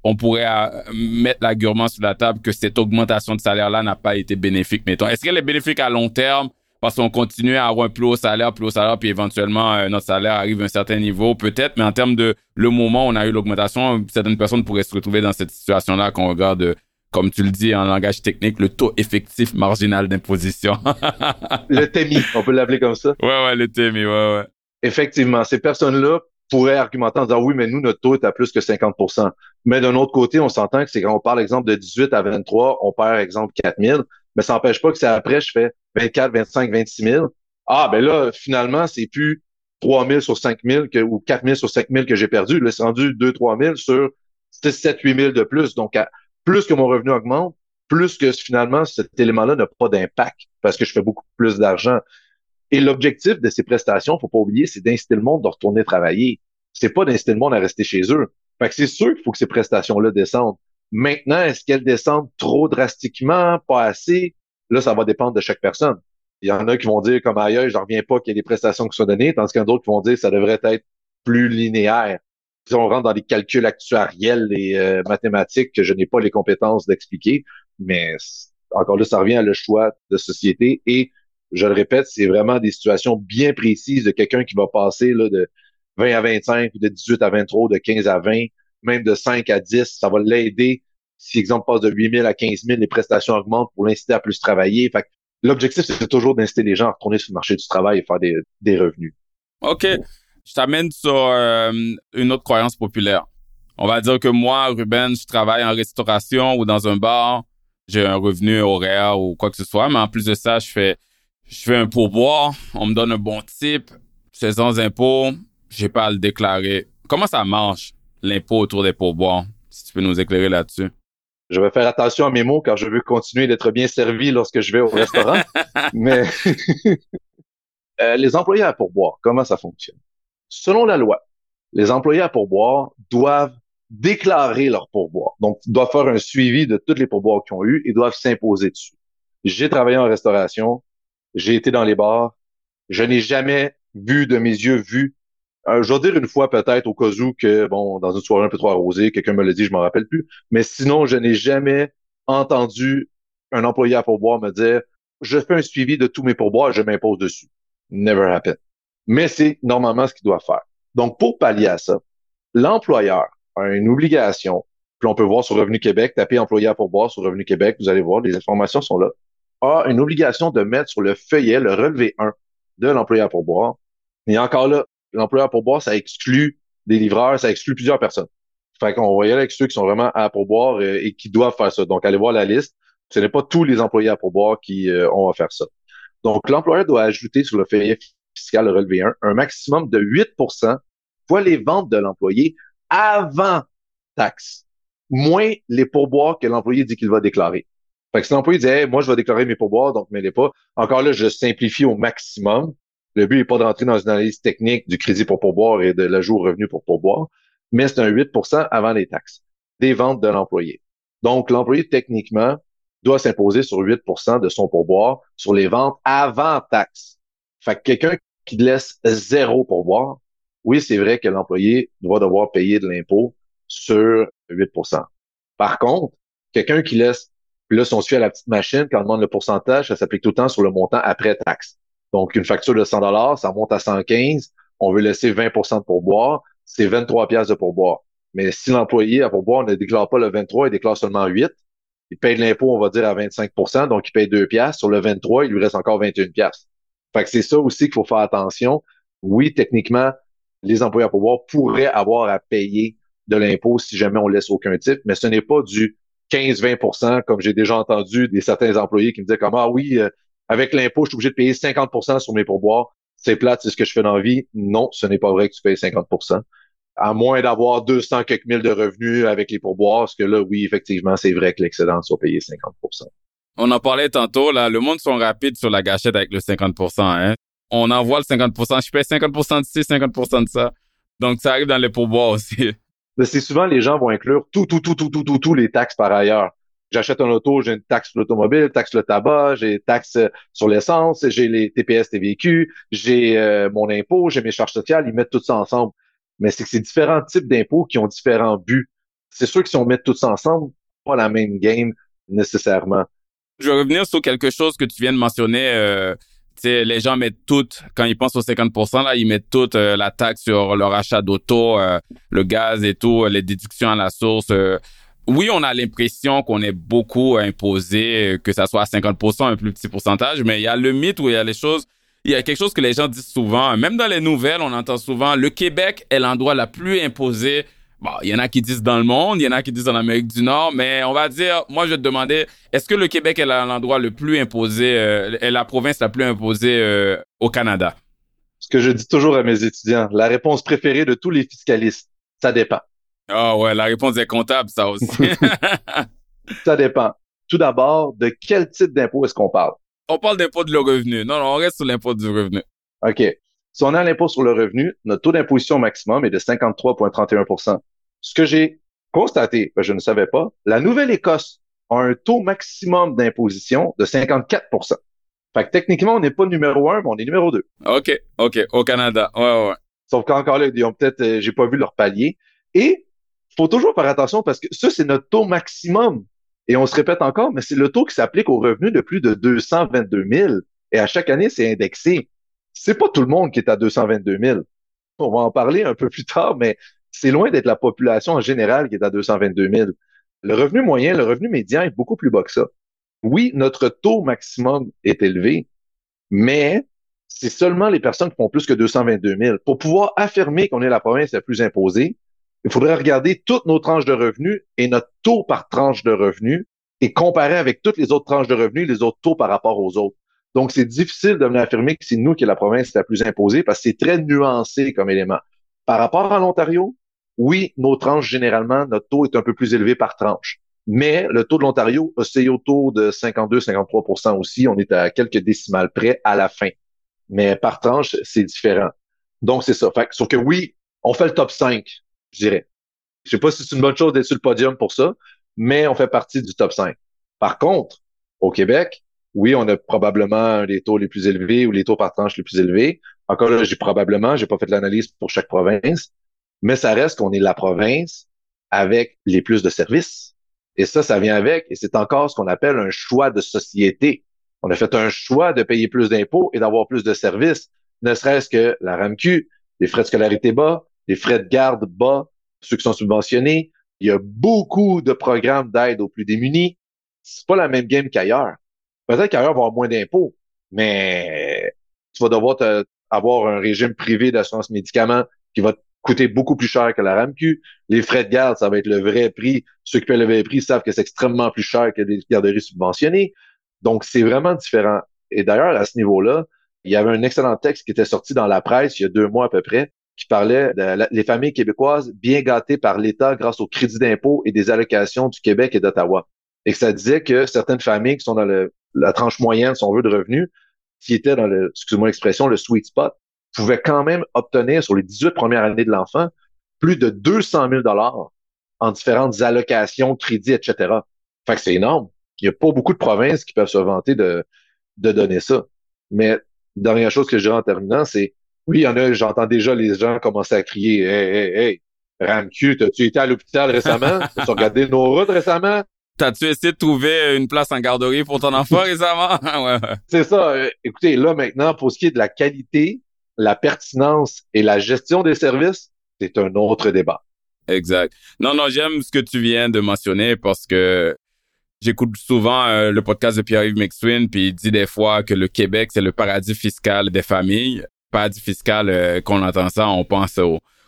on pourrait euh, mettre l'argument sur la table que cette augmentation de salaire-là n'a pas été bénéfique, mettons. Est-ce qu'elle est bénéfique à long terme parce qu'on continue à avoir un plus haut salaire, plus haut salaire, puis éventuellement euh, notre salaire arrive à un certain niveau, peut-être, mais en termes de le moment où on a eu l'augmentation, certaines personnes pourraient se retrouver dans cette situation-là qu'on regarde comme tu le dis en langage technique, le taux effectif marginal d'imposition. [laughs] le TEMI, on peut l'appeler comme ça. Ouais, ouais, le TEMI, ouais, ouais. Effectivement, ces personnes-là pourraient argumenter en disant oui, mais nous, notre taux est à plus que 50% Mais d'un autre côté, on s'entend que c'est quand on parle, exemple, de 18 à 23, on perd, exemple, 4 000, mais ça n'empêche pas que c'est après, je fais 24, 25, 26 000. Ah, ben là, finalement, c'est plus 3 000 sur 5 000 que, ou 4 000 sur 5 000 que j'ai perdu. Là, c'est rendu 2, 3 000 sur 7, 8 000 de plus. Donc, plus que mon revenu augmente, plus que finalement, cet élément-là n'a pas d'impact parce que je fais beaucoup plus d'argent. Et l'objectif de ces prestations, faut pas oublier, c'est d'inciter le monde de retourner travailler. C'est pas d'inciter le monde à rester chez eux. Fait que c'est sûr qu'il faut que ces prestations-là descendent. Maintenant, est-ce qu'elles descendent trop drastiquement, pas assez? Là, ça va dépendre de chaque personne. Il y en a qui vont dire, comme ailleurs, j'en reviens pas qu'il y ait des prestations qui soient données, tandis qu'il y en a d'autres qui vont dire que ça devrait être plus linéaire. Si on rentre dans les calculs actuariels et euh, mathématiques que je n'ai pas les compétences d'expliquer, mais encore là, ça revient à le choix de société et je le répète, c'est vraiment des situations bien précises de quelqu'un qui va passer là, de 20 à 25, de 18 à 23, de 15 à 20, même de 5 à 10. Ça va l'aider. Si, exemple, passe de 8 000 à 15 000, les prestations augmentent pour l'inciter à plus travailler. Fait l'objectif, c'est toujours d'inciter les gens à retourner sur le marché du travail et faire des, revenus. OK. Je t'amène sur euh, une autre croyance populaire. On va dire que moi, Ruben, je travaille en restauration ou dans un bar. J'ai un revenu horaire ou quoi que ce soit. Mais en plus de ça, je fais je fais un pourboire, on me donne un bon type, c'est sans impôt, j'ai pas à le déclarer. Comment ça marche, l'impôt autour des pourboires? Si tu peux nous éclairer là-dessus? Je vais faire attention à mes mots car je veux continuer d'être bien servi lorsque je vais au restaurant. [laughs] Mais [laughs] euh, les employés à pourboire, comment ça fonctionne? Selon la loi, les employés à pourboire doivent déclarer leur pourboire. Donc, ils doivent faire un suivi de tous les pourboires qu'ils ont eu et doivent s'imposer dessus. J'ai travaillé en restauration, j'ai été dans les bars. Je n'ai jamais vu de mes yeux vu. Euh, je vais dire une fois peut-être au cas où que, bon, dans une soirée un peu trop arrosée, quelqu'un me l'a dit, je m'en rappelle plus. Mais sinon, je n'ai jamais entendu un employé à pourboire me dire, je fais un suivi de tous mes pourboires, je m'impose dessus. Never happened. Mais c'est normalement ce qu'il doit faire. Donc, pour pallier à ça, l'employeur a une obligation, puis on peut voir sur Revenu Québec, taper employé à pourboire sur Revenu Québec, vous allez voir, les informations sont là a une obligation de mettre sur le feuillet le relevé 1 de l'employeur pour boire. Et encore là, l'employeur pour boire, ça exclut des livreurs, ça exclut plusieurs personnes. Fait qu'on aller avec ceux qui sont vraiment à pourboire euh, et qui doivent faire ça. Donc, allez voir la liste. Ce n'est pas tous les employés à pourboire qui euh, ont à faire ça. Donc, l'employeur doit ajouter sur le feuillet fiscal le relevé 1 un maximum de 8% fois les ventes de l'employé avant taxe, moins les pourboires que l'employé dit qu'il va déclarer. Fait que si l'employé dit moi, je vais déclarer mes pourboires, donc les pas. Encore là, je simplifie au maximum. Le but n'est pas d'entrer dans une analyse technique du crédit pour pourboire et de l'ajout au revenu pour pourboire, mais c'est un 8% avant les taxes des ventes de l'employé. Donc, l'employé, techniquement, doit s'imposer sur 8% de son pourboire sur les ventes avant taxe. Fait que quelqu'un qui laisse zéro pourboire, oui, c'est vrai que l'employé doit devoir payer de l'impôt sur 8% Par contre, quelqu'un qui laisse puis là, si on suit à la petite machine, quand on demande le pourcentage, ça s'applique tout le temps sur le montant après taxe. Donc, une facture de 100 dollars, ça monte à 115. On veut laisser 20% de pourboire, c'est 23 pièces de pourboire. Mais si l'employé à pourboire ne déclare pas le 23, il déclare seulement 8, il paye de l'impôt, on va dire, à 25% donc il paye 2 pièces. Sur le 23, il lui reste encore 21 pièces. Fait que c'est ça aussi qu'il faut faire attention. Oui, techniquement, les employés à pourboire pourraient avoir à payer de l'impôt si jamais on laisse aucun type, mais ce n'est pas du 15-20% comme j'ai déjà entendu des certains employés qui me disaient comme Ah oui, euh, avec l'impôt, je suis obligé de payer 50% sur mes pourboires. C'est plate, c'est ce que je fais dans la vie. Non, ce n'est pas vrai que tu payes 50% à moins d'avoir 200 quelques mille de revenus avec les pourboires, parce que là, oui, effectivement, c'est vrai que l'excédent soit payé 50% On en parlait tantôt, là, le monde sont rapides sur la gâchette avec le 50% hein. On envoie le 50% je paye 50% de ci, 50% de ça. Donc, ça arrive dans les pourboires aussi c'est souvent les gens vont inclure tout, tout, tout, tout, tout, tout, tous les taxes par ailleurs. J'achète un auto, j'ai une taxe sur l'automobile, taxe le tabac, j'ai taxe euh, sur l'essence, j'ai les TPS, TVQ, j'ai euh, mon impôt, j'ai mes charges sociales, ils mettent tout ça ensemble. Mais c'est que c'est différents types d'impôts qui ont différents buts. C'est sûr que si on met tout ça ensemble, pas la même game nécessairement. Je vais revenir sur quelque chose que tu viens de mentionner. Euh les gens mettent tout, quand ils pensent aux 50%, là, ils mettent toute euh, la taxe sur leur achat d'auto, euh, le gaz et tout, les déductions à la source. Euh. oui, on a l'impression qu'on est beaucoup imposé, que ça soit à 50%, un plus petit pourcentage, mais il y a le mythe où il y a les choses, il y a quelque chose que les gens disent souvent, même dans les nouvelles, on entend souvent, le Québec est l'endroit la plus imposé. Bon, il y en a qui disent dans le monde, il y en a qui disent en Amérique du Nord, mais on va dire, moi je vais te demander, est-ce que le Québec est l'endroit le plus imposé, euh, est la province la plus imposée euh, au Canada? Ce que je dis toujours à mes étudiants, la réponse préférée de tous les fiscalistes, ça dépend. Ah ouais, la réponse est comptable, ça aussi. [laughs] [laughs] ça dépend. Tout d'abord, de quel type d'impôt est-ce qu'on parle? On parle d'impôt de le revenu. Non, non, on reste sur l'impôt du revenu. OK. Si on a l'impôt sur le revenu, notre taux d'imposition maximum est de 53,31% Ce que j'ai constaté, ben, je ne savais pas, la Nouvelle-Écosse a un taux maximum d'imposition de 54% Fait que techniquement, on n'est pas numéro un, mais on est numéro deux. OK, OK, au Canada. Ouais, ouais. Sauf qu'encore là, ils ont peut-être, euh, j'ai pas vu leur palier. Et faut toujours faire attention parce que ça, c'est notre taux maximum. Et on se répète encore, mais c'est le taux qui s'applique aux revenus de plus de 222 000. Et à chaque année, c'est indexé. C'est pas tout le monde qui est à 222 000. On va en parler un peu plus tard, mais c'est loin d'être la population en général qui est à 222 000. Le revenu moyen, le revenu médian est beaucoup plus bas que ça. Oui, notre taux maximum est élevé, mais c'est seulement les personnes qui font plus que 222 000. Pour pouvoir affirmer qu'on est la province la plus imposée, il faudrait regarder toutes nos tranches de revenus et notre taux par tranche de revenus et comparer avec toutes les autres tranches de revenus, les autres taux par rapport aux autres. Donc, c'est difficile de venir affirmer que c'est nous qui est la province la plus imposée parce que c'est très nuancé comme élément. Par rapport à l'Ontario, oui, nos tranches, généralement, notre taux est un peu plus élevé par tranche. Mais le taux de l'Ontario oscille autour de 52-53% aussi. On est à quelques décimales près à la fin. Mais par tranche, c'est différent. Donc, c'est ça. Fait, sauf que oui, on fait le top 5 je dirais. Je sais pas si c'est une bonne chose d'être sur le podium pour ça, mais on fait partie du top 5. Par contre, au Québec, oui, on a probablement les taux les plus élevés ou les taux par tranche les plus élevés. Encore là, j'ai probablement, j'ai pas fait l'analyse pour chaque province, mais ça reste qu'on est la province avec les plus de services. Et ça, ça vient avec, et c'est encore ce qu'on appelle un choix de société. On a fait un choix de payer plus d'impôts et d'avoir plus de services, ne serait-ce que la RAMQ, les frais de scolarité bas, les frais de garde bas, ceux qui sont subventionnés. Il y a beaucoup de programmes d'aide aux plus démunis. C'est pas la même game qu'ailleurs. Peut-être qu'ailleurs, il va avoir moins d'impôts, mais tu vas devoir avoir un régime privé d'assurance médicaments qui va te coûter beaucoup plus cher que la RAMQ. Les frais de garde, ça va être le vrai prix. Ceux qui paient le vrai prix savent que c'est extrêmement plus cher que des garderies subventionnées. Donc, c'est vraiment différent. Et d'ailleurs, à ce niveau-là, il y avait un excellent texte qui était sorti dans la presse il y a deux mois à peu près, qui parlait des familles québécoises bien gâtées par l'État grâce au crédit d'impôt et des allocations du Québec et d'Ottawa. Et que ça disait que certaines familles qui sont dans la tranche moyenne, si on veut, de revenus, qui étaient dans le, excusez-moi l'expression, le sweet spot, pouvaient quand même obtenir sur les 18 premières années de l'enfant plus de 200 000 dollars en différentes allocations, crédits, etc. Fait que c'est énorme. Il n'y a pas beaucoup de provinces qui peuvent se vanter de, de donner ça. Mais dernière chose que je dirais en terminant, c'est oui, il y en a, j'entends déjà les gens commencer à crier Hey, hey, hey, Ramcu, t'as-tu été à l'hôpital récemment? [laughs] T'as regardé nos routes récemment? T'as-tu essayé de trouver une place en garderie pour ton enfant [laughs] récemment? [laughs] ouais. C'est ça. Euh, écoutez, là maintenant, pour ce qui est de la qualité, la pertinence et la gestion des services, c'est un autre débat. Exact. Non, non, j'aime ce que tu viens de mentionner parce que j'écoute souvent euh, le podcast de Pierre-Yves McSween, puis il dit des fois que le Québec, c'est le paradis fiscal des familles paradis fiscal, euh, qu'on entend ça, on pense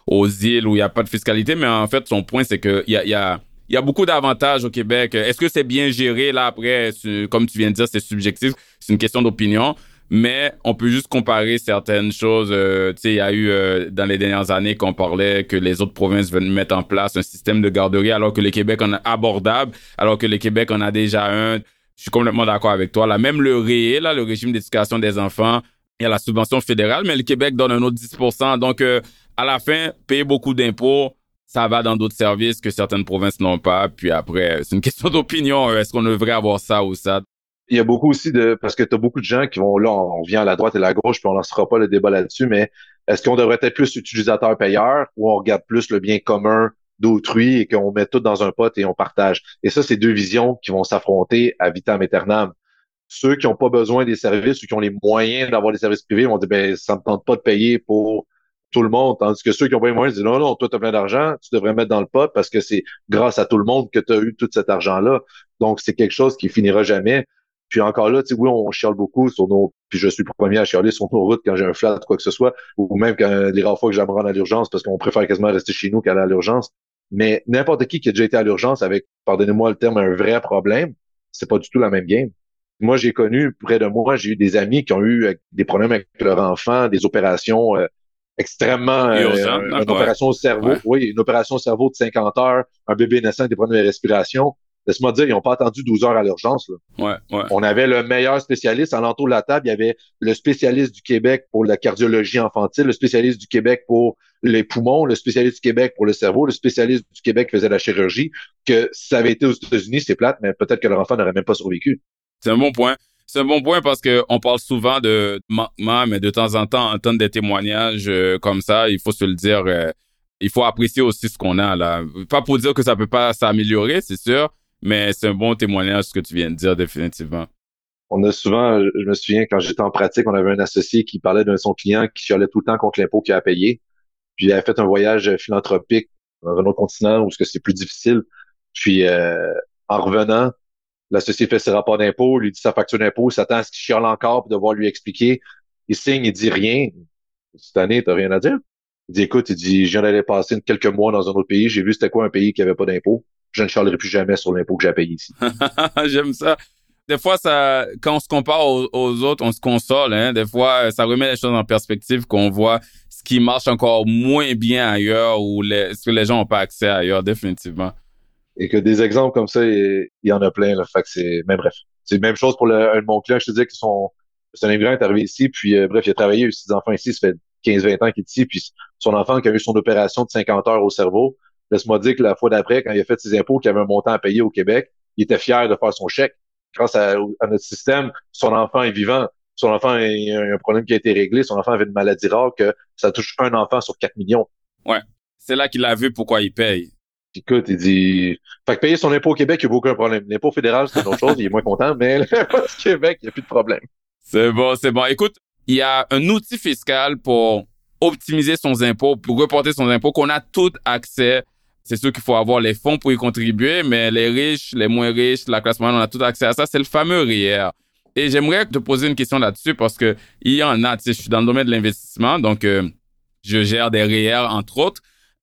aux, îles où il n'y a pas de fiscalité, mais en fait, son point, c'est qu'il y a, y, a, y a beaucoup d'avantages au Québec. Est-ce que c'est bien géré? Là, après, comme tu viens de dire, c'est subjectif, c'est une question d'opinion. Mais on peut juste comparer certaines choses. Euh, tu sais, il y a eu euh, dans les dernières années qu'on parlait que les autres provinces veulent mettre en place un système de garderie alors que le Québec en a abordable, alors que le Québec en a déjà un. Je suis complètement d'accord avec toi. Là, même le RÉE, là, le régime d'éducation des enfants, il y a la subvention fédérale, mais le Québec donne un autre 10% Donc, euh, à la fin, payer beaucoup d'impôts, ça va dans d'autres services que certaines provinces n'ont pas. Puis après, c'est une [laughs] question d'opinion. Est-ce qu'on devrait avoir ça ou ça? Il y a beaucoup aussi de... Parce que tu as beaucoup de gens qui vont... Là, on vient à la droite et à la gauche, puis on lancera pas le débat là-dessus, mais est-ce qu'on devrait être plus utilisateur-payeur ou on regarde plus le bien commun d'autrui et qu'on met tout dans un pot et on partage? Et ça, c'est deux visions qui vont s'affronter à vitam aeternam ceux qui n'ont pas besoin des services ou qui ont les moyens d'avoir des services privés vont dire ben ça me tente pas de payer pour tout le monde. Tandis que ceux qui ont pas les moyens disent non, non, toi, tu as plein d'argent, tu devrais mettre dans le pot parce que c'est grâce à tout le monde que tu as eu tout cet argent-là. Donc, c'est quelque chose qui finira jamais. Puis encore là, tu sais, oui, on chiale beaucoup sur nos, puis je suis le premier à chialer sur nos routes quand j'ai un flat, quoi que ce soit, ou même quand les rares fois que j'aime rendre à l'urgence parce qu'on préfère quasiment rester chez nous qu'aller à l'urgence. Mais n'importe qui qui a déjà été à l'urgence avec, pardonnez-moi le terme, un vrai problème, c'est pas du tout la même game. Moi, j'ai connu près de moi, j'ai eu des amis qui ont eu des problèmes avec leur enfant, des opérations euh, extrêmement euh, une opération au cerveau. Oui, une opération au cerveau de 50 heures, un bébé naissant avec des problèmes de respiration. Laisse-moi dire, ils n'ont pas attendu 12 heures à l'urgence. Ouais, ouais. On avait le meilleur spécialiste. À l'entour de la table, il y avait le spécialiste du Québec pour la cardiologie infantile, le spécialiste du Québec pour les poumons, le spécialiste du Québec pour le cerveau, le spécialiste du Québec faisait la chirurgie. Que ça avait été aux États-Unis, c'est plate, mais peut-être que leur enfant n'aurait même pas survécu. C'est un bon point. C'est un bon point parce que on parle souvent de manquement, mais de temps en temps, entendre des témoignages euh, comme ça, il faut se le dire, euh, il faut apprécier aussi ce qu'on a là. Pas pour dire que ça peut pas s'améliorer, c'est sûr, mais c'est un bon témoignage ce que tu viens de dire définitivement. On a souvent, je me souviens quand j'étais en pratique, on avait un associé qui parlait de son client qui chialait tout le temps contre l'impôt qu'il a payé. Puis il avait fait un voyage philanthropique dans un autre continent où c'est plus difficile. Puis euh, en revenant, L'associé fait ses rapports d'impôt, lui dit sa facture d'impôt, s'attend à ce qu'il chiale encore pour devoir lui expliquer. Il signe, il dit rien. Cette année, t'as rien à dire? Il dit, écoute, il dit, je viens d'aller passer quelques mois dans un autre pays, j'ai vu c'était quoi un pays qui avait pas d'impôt. Je ne chialerai plus jamais sur l'impôt que j'ai payé ici. [laughs] J'aime ça. Des fois, ça, quand on se compare aux, autres, on se console. Hein? Des fois, ça remet les choses en perspective, qu'on voit ce qui marche encore moins bien ailleurs ou ce que les gens n'ont pas accès ailleurs, définitivement et que des exemples comme ça, il, y en a plein. Là. Fait que c'est, même bref. C'est la même chose pour le, un de mon client. Je te disais que son, c'est un immigrant est arrivé ici, puis euh, bref, il a travaillé, il a eu six enfants ici, ça fait 15-20 ans qu'il est ici, puis son enfant qui a eu son opération de 50 heures au cerveau, laisse-moi dire que la fois d'après, quand il a fait ses impôts, qu'il avait un montant à payer au Québec, il était fier de faire son chèque. Grâce à, notre système, son enfant est vivant. Son enfant a un problème qui a été réglé. Son enfant avait une maladie rare que ça touche un enfant sur 4 millions. Ouais. C'est là qu'il a vu pourquoi il paye. Écoute, il dit. Fait que payer son impôt au Québec, il n'y a aucun problème. L'impôt fédéral, c'est autre chose, il est moins content, mais [laughs] l'impôt du Québec, il n'y a plus de problème. C'est bon, c'est bon. Écoute, il y a un outil fiscal pour optimiser son impôt, pour reporter son impôt, qu'on a tout accès. C'est sûr qu'il faut avoir les fonds pour y contribuer, mais les riches, les moins riches, la classe moyenne, on a tout accès à ça. C'est le fameux RIER. Et j'aimerais te poser une question là-dessus parce que il y en a, tu sais, je suis dans le domaine de l'investissement, donc euh, je gère des RIER, entre autres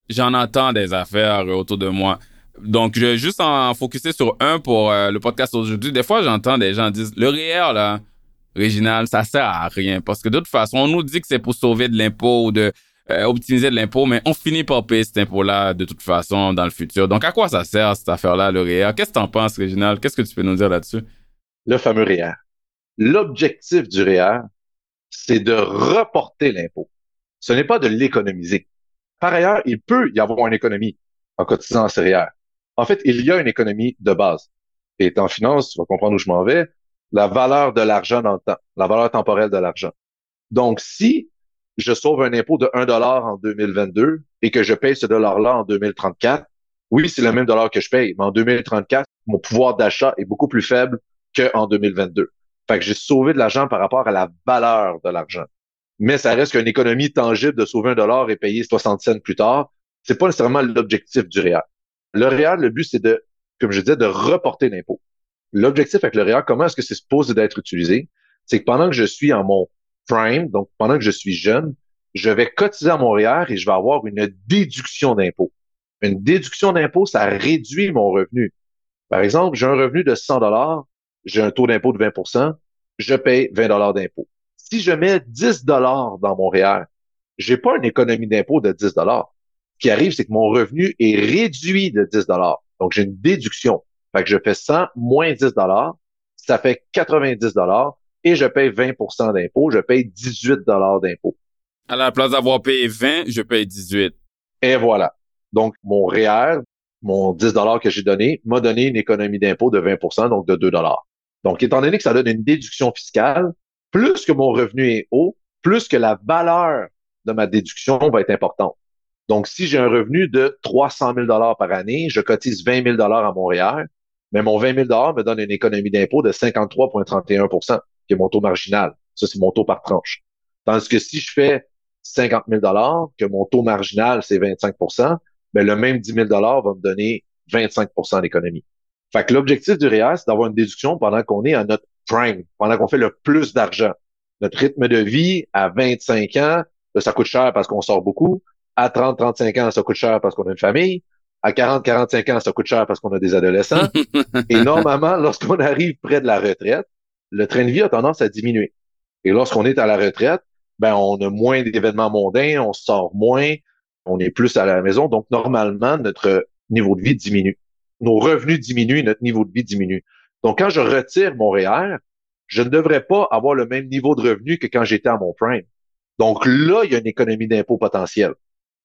j'en entends des affaires autour de moi. Donc, je vais juste en focuser sur un pour euh, le podcast aujourd'hui. Des fois, j'entends des gens dire, le REER, là, original, ça sert à rien. Parce que de toute façon, on nous dit que c'est pour sauver de l'impôt ou de euh, optimiser de l'impôt, mais on finit par payer cet impôt-là de toute façon dans le futur. Donc, à quoi ça sert, cette affaire-là, le REER? Qu'est-ce que t'en penses, Réginal? Qu'est-ce que tu peux nous dire là-dessus? Le fameux REER. L'objectif du REER, c'est de reporter l'impôt. Ce n'est pas de l'économiser. Par ailleurs, il peut y avoir une économie en cotisant en. En fait, il y a une économie de base. Et en finance, tu vas comprendre où je m'en vais, la valeur de l'argent dans le temps, la valeur temporelle de l'argent. Donc, si je sauve un impôt de 1 dollar en 2022 et que je paye ce dollar-là en 2034, oui, c'est le même dollar que je paye, mais en 2034, mon pouvoir d'achat est beaucoup plus faible qu'en 2022. Fait que j'ai sauvé de l'argent par rapport à la valeur de l'argent mais ça reste qu'une économie tangible de sauver un dollar et payer 60 cents plus tard. C'est pas nécessairement l'objectif du REER. Le REER, le but, c'est de, comme je disais, de reporter l'impôt. L'objectif avec le REER, comment est-ce que c'est supposé d'être utilisé? C'est que pendant que je suis en mon prime, donc pendant que je suis jeune, je vais cotiser à mon REER et je vais avoir une déduction d'impôt. Une déduction d'impôt, ça réduit mon revenu. Par exemple, j'ai un revenu de 100 dollars, j'ai un taux d'impôt de 20% je paye 20 dollars d'impôt si je mets 10 dollars dans mon REER, j'ai pas une économie d'impôt de 10 dollars. Ce qui arrive, c'est que mon revenu est réduit de 10 dollars. Donc, j'ai une déduction. Fait que je fais 100 moins 10 dollars, ça fait 90 dollars et je paye 20% d'impôt. Je paye 18 dollars d'impôt. À la place d'avoir payé 20, je paye 18. Et voilà. Donc, mon REER, mon 10 dollars que j'ai donné, m'a donné une économie d'impôt de 20% donc de 2 dollars. Donc, étant donné que ça donne une déduction fiscale, plus que mon revenu est haut, plus que la valeur de ma déduction va être importante. Donc, si j'ai un revenu de 300 000 par année, je cotise 20 000 à Montréal, mais mon 20 000 me donne une économie d'impôt de 53,31% qui est mon taux marginal. Ça, c'est mon taux par tranche. Tandis que si je fais 50 000 que mon taux marginal, c'est 25% ben, le même 10 000 va me donner 25% d'économie. Fait que l'objectif du REER, c'est d'avoir une déduction pendant qu'on est à notre prime, pendant qu'on fait le plus d'argent. Notre rythme de vie à 25 ans, ça coûte cher parce qu'on sort beaucoup. À 30, 35 ans, ça coûte cher parce qu'on a une famille. À 40, 45 ans, ça coûte cher parce qu'on a des adolescents. [laughs] Et normalement, lorsqu'on arrive près de la retraite, le train de vie a tendance à diminuer. Et lorsqu'on est à la retraite, ben, on a moins d'événements mondains, on sort moins, on est plus à la maison. Donc, normalement, notre niveau de vie diminue. Nos revenus diminuent, notre niveau de vie diminue. Donc, quand je retire mon REER, je ne devrais pas avoir le même niveau de revenu que quand j'étais à mon prime. Donc là, il y a une économie d'impôt potentielle.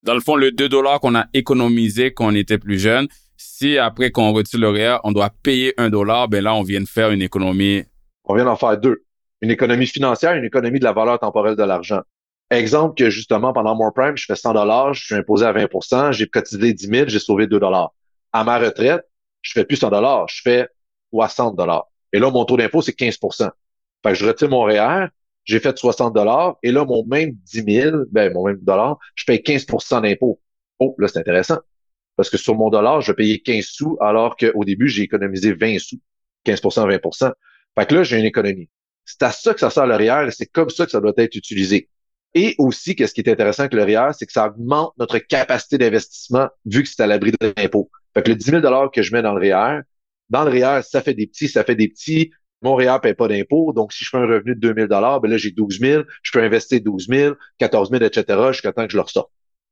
Dans le fond, le 2 dollars qu'on a économisé quand on était plus jeune, si après qu'on retire le REER, on doit payer un dollar, ben là, on vient de faire une économie. On vient d'en faire deux. Une économie financière, une économie de la valeur temporelle de l'argent. Exemple que justement, pendant mon prime, je fais 100 dollars, je suis imposé à 20% j'ai cotisé 10 000, j'ai sauvé 2 dollars. À ma retraite, je fais plus 100 dollars, je fais 60 dollars. Et là, mon taux d'impôt, c'est 15% Fait que je retire mon REER, j'ai fait 60 dollars, et là, mon même 10 000, ben, mon même dollar, je paye 15% d'impôt. Oh, là, c'est intéressant. Parce que sur mon dollar, je payais 15 sous, alors qu'au début, j'ai économisé 20 sous. 15% 20% Fait que là, j'ai une économie. C'est à ça que ça sert le REER, et c'est comme ça que ça doit être utilisé. Et aussi, qu'est-ce qui est intéressant avec le REER, c'est que ça augmente notre capacité d'investissement vu que c'est à l'abri de l'impôt. Fait que le 10 000 que je mets dans le REER, dans le REER, ça fait des petits, ça fait des petits. Mon REER paye pas d'impôt. Donc, si je fais un revenu de 2000 dollars, ben là, j'ai 12 000. Je peux investir 12 000, 14 000, etc. jusqu'à temps que je le ressorte.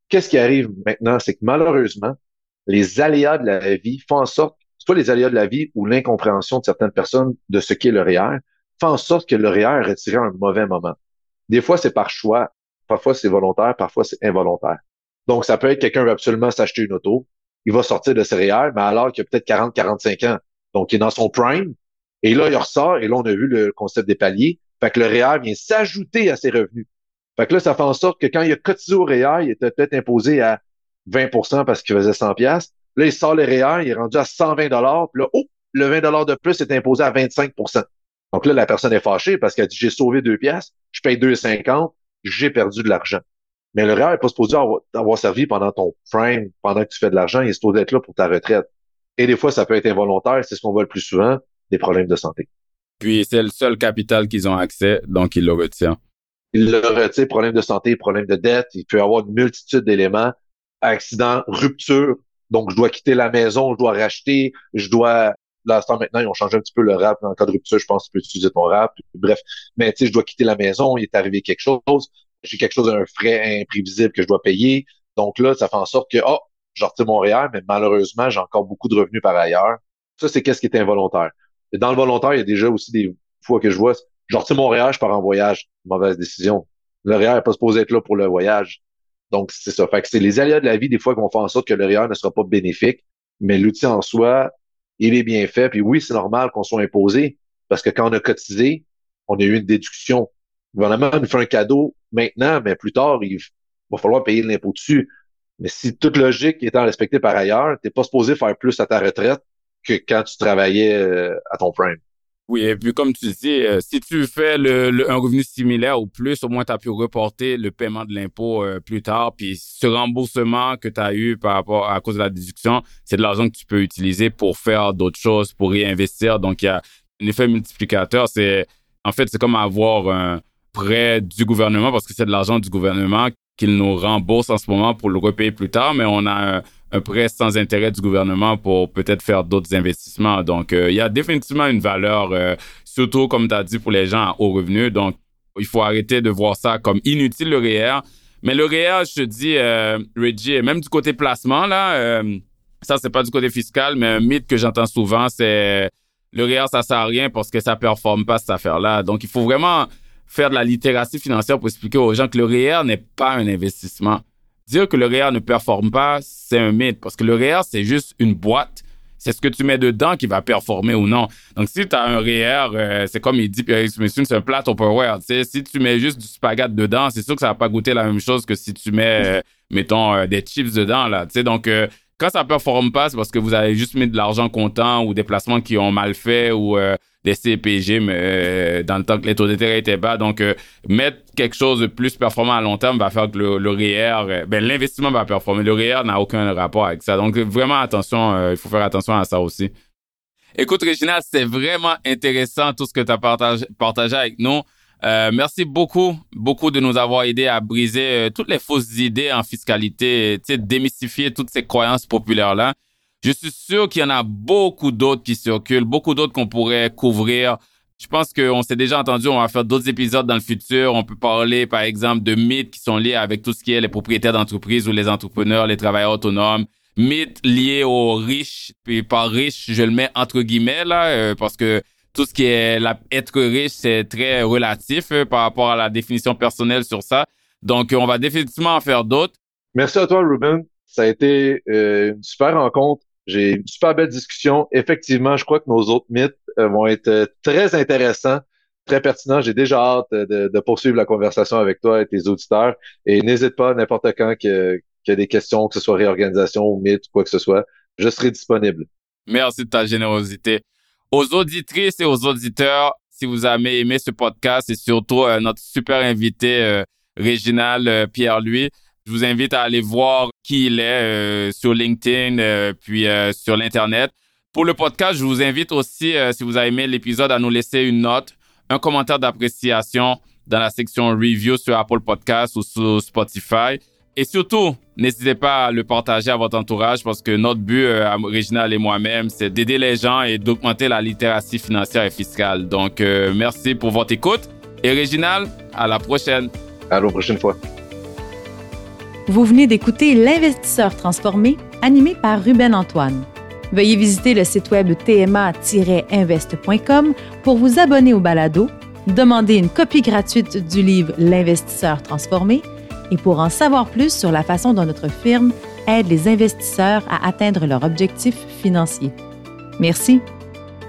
Qu'est-ce qui arrive maintenant? C'est que malheureusement, les aléas de la vie font en sorte, soit les aléas de la vie ou l'incompréhension de certaines personnes de ce qu'est le REER, font en sorte que le REER est retiré à un mauvais moment. Des fois, c'est par choix. Parfois, c'est volontaire. Parfois, c'est involontaire. Donc, ça peut être quelqu'un veut absolument s'acheter une auto. Il va sortir de ses REER, mais alors qu'il a peut-être 40, 45 ans. Donc, il est dans son prime. Et là, il ressort. Et là, on a vu le concept des paliers. Fait que le REER vient s'ajouter à ses revenus. Fait que là, ça fait en sorte que quand il a cotisé au REER, il était peut-être imposé à 20% parce qu'il faisait 100 pièces. Là, il sort le REER, il est rendu à 120 dollars. Puis là, oh, le 20 dollars de plus est imposé à 25% Donc là, la personne est fâchée parce qu'elle dit, j'ai sauvé deux pièces, je paye 2,50, j'ai perdu de l'argent. Mais le REER n'est pas supposé avoir, servi pendant ton prime, pendant que tu fais de l'argent, il est supposé être là pour ta retraite. Et des fois, ça peut être involontaire, c'est ce qu'on voit le plus souvent, des problèmes de santé. Puis c'est le seul capital qu'ils ont accès, donc ils le retirent. Ils le retirent, problème de santé, problème de dette, il peut y avoir une multitude d'éléments, accident, rupture, donc je dois quitter la maison, je dois racheter, je dois là, maintenant, ils ont changé un petit peu le rap. En cas de rupture, je pense que tu peux utiliser ton rap. Bref. Mais tu sais, je dois quitter la maison, il est arrivé quelque chose. J'ai quelque chose, un frais imprévisible que je dois payer. Donc là, ça fait en sorte que, oh, je retire mon REER, mais malheureusement, j'ai encore beaucoup de revenus par ailleurs. Ça, c'est qu'est-ce qui est involontaire. Et dans le volontaire, il y a déjà aussi des fois que je vois, je retire mon REER, je pars en voyage. Mauvaise décision. Le REER n'est pas supposé être là pour le voyage. Donc, c'est ça. Fait que c'est les aléas de la vie, des fois, qui vont faire en sorte que le REER ne sera pas bénéfique. Mais l'outil en soi, il est bien fait. Puis oui, c'est normal qu'on soit imposé. Parce que quand on a cotisé, on a eu une déduction. Le gouvernement nous fait un cadeau maintenant, mais plus tard, il va falloir payer l'impôt dessus. Mais si toute logique étant respectée par ailleurs, t'es pas supposé faire plus à ta retraite que quand tu travaillais euh, à ton prime. Oui, et puis comme tu dis, euh, si tu fais un revenu similaire ou plus, au moins tu as pu reporter le paiement de l'impôt euh, plus tard. Puis ce remboursement que tu as eu par rapport à cause de la déduction, c'est de l'argent que tu peux utiliser pour faire d'autres choses, pour réinvestir. Donc il y a un effet multiplicateur. C'est en fait c'est comme avoir un prêt du gouvernement parce que c'est de l'argent du gouvernement qu'il nous rembourse en ce moment pour le repayer plus tard, mais on a un, prêt sans intérêt du gouvernement pour peut-être faire d'autres investissements. Donc, euh, il y a définitivement une valeur, euh, surtout comme tu as dit, pour les gens à haut revenu. Donc, il faut arrêter de voir ça comme inutile, le REER. Mais le REER, je te dis, euh, Reggie, même du côté placement, là, euh, ça, c'est pas du côté fiscal, mais un mythe que j'entends souvent, c'est le REER, ça sert à rien parce que ça performe pas, cette affaire-là. Donc, il faut vraiment faire de la littératie financière pour expliquer aux gens que le REER n'est pas un investissement. Dire que le REER ne performe pas, c'est un mythe parce que le REER, c'est juste une boîte. C'est ce que tu mets dedans qui va performer ou non. Donc, si tu as un REER, euh, c'est comme il dit Pierre c'est un plat Tupperware. Si tu mets juste du spaghetti dedans, c'est sûr que ça va pas goûter la même chose que si tu mets, euh, mettons, euh, des chips dedans. Là, donc, Quand ça performe pas, c'est parce que vous avez juste mis de l'argent comptant ou des placements qui ont mal fait ou des CPG mais euh, dans le temps que les taux d'intérêt étaient bas. Donc, euh, mettre quelque chose de plus performant à long terme va faire que le, le REER, ben, l'investissement va performer. Le REER n'a aucun rapport avec ça. Donc, vraiment attention, il faut faire attention à ça aussi. Écoute, Régina, c'est vraiment intéressant tout ce que tu as partagé, partagé avec nous. Euh, merci beaucoup, beaucoup de nous avoir aidé à briser euh, toutes les fausses idées en fiscalité, démystifier toutes ces croyances populaires-là. Je suis sûr qu'il y en a beaucoup d'autres qui circulent, beaucoup d'autres qu'on pourrait couvrir. Je pense qu'on s'est déjà entendu, on va faire d'autres épisodes dans le futur. On peut parler, par exemple, de mythes qui sont liés avec tout ce qui est les propriétaires d'entreprise ou les entrepreneurs, les travailleurs autonomes. Mythes liés aux riches, puis par riches, je le mets entre guillemets là, euh, parce que tout ce qui est être riche, c'est très relatif euh, par rapport à la définition personnelle sur ça. Donc, on va définitivement en faire d'autres. Merci à toi, Ruben. Ça a été euh, une super rencontre. J'ai une super belle discussion. Effectivement, je crois que nos autres mythes euh, vont être très intéressants, très pertinents. J'ai déjà hâte de, poursuivre la conversation avec toi et tes auditeurs. Et n'hésite pas n'importe quand qu'il y a des questions, que ce soit réorganisation ou mythe ou quoi que ce soit, je serai disponible. Merci de ta générosité aux auditrices et aux auditeurs, si vous avez aimé ce podcast et surtout euh, notre super invité euh, Réginal euh, Pierre-Louis, je vous invite à aller voir qui il est sur LinkedIn puis sur l'Internet. Pour le podcast, je vous invite aussi, si vous avez aimé l'épisode, à nous laisser une note, un commentaire d'appréciation dans la section review sur Apple Podcast ou sur Spotify. Et surtout, n'hésitez pas à le partager à votre entourage parce que notre but, euh, Réginal et moi-même, c'est d'aider les gens et d'augmenter la littératie financière et fiscale. Donc, euh, merci pour votre écoute. Et Réginal, à la prochaine. À la prochaine fois. Vous venez d'écouter L'investisseur transformé, animé par Ruben Antoine. Veuillez visiter le site web tma-invest.com pour vous abonner au balado, demander une copie gratuite du livre L'investisseur transformé et pour en savoir plus sur la façon dont notre firme aide les investisseurs à atteindre leurs objectifs financiers. Merci.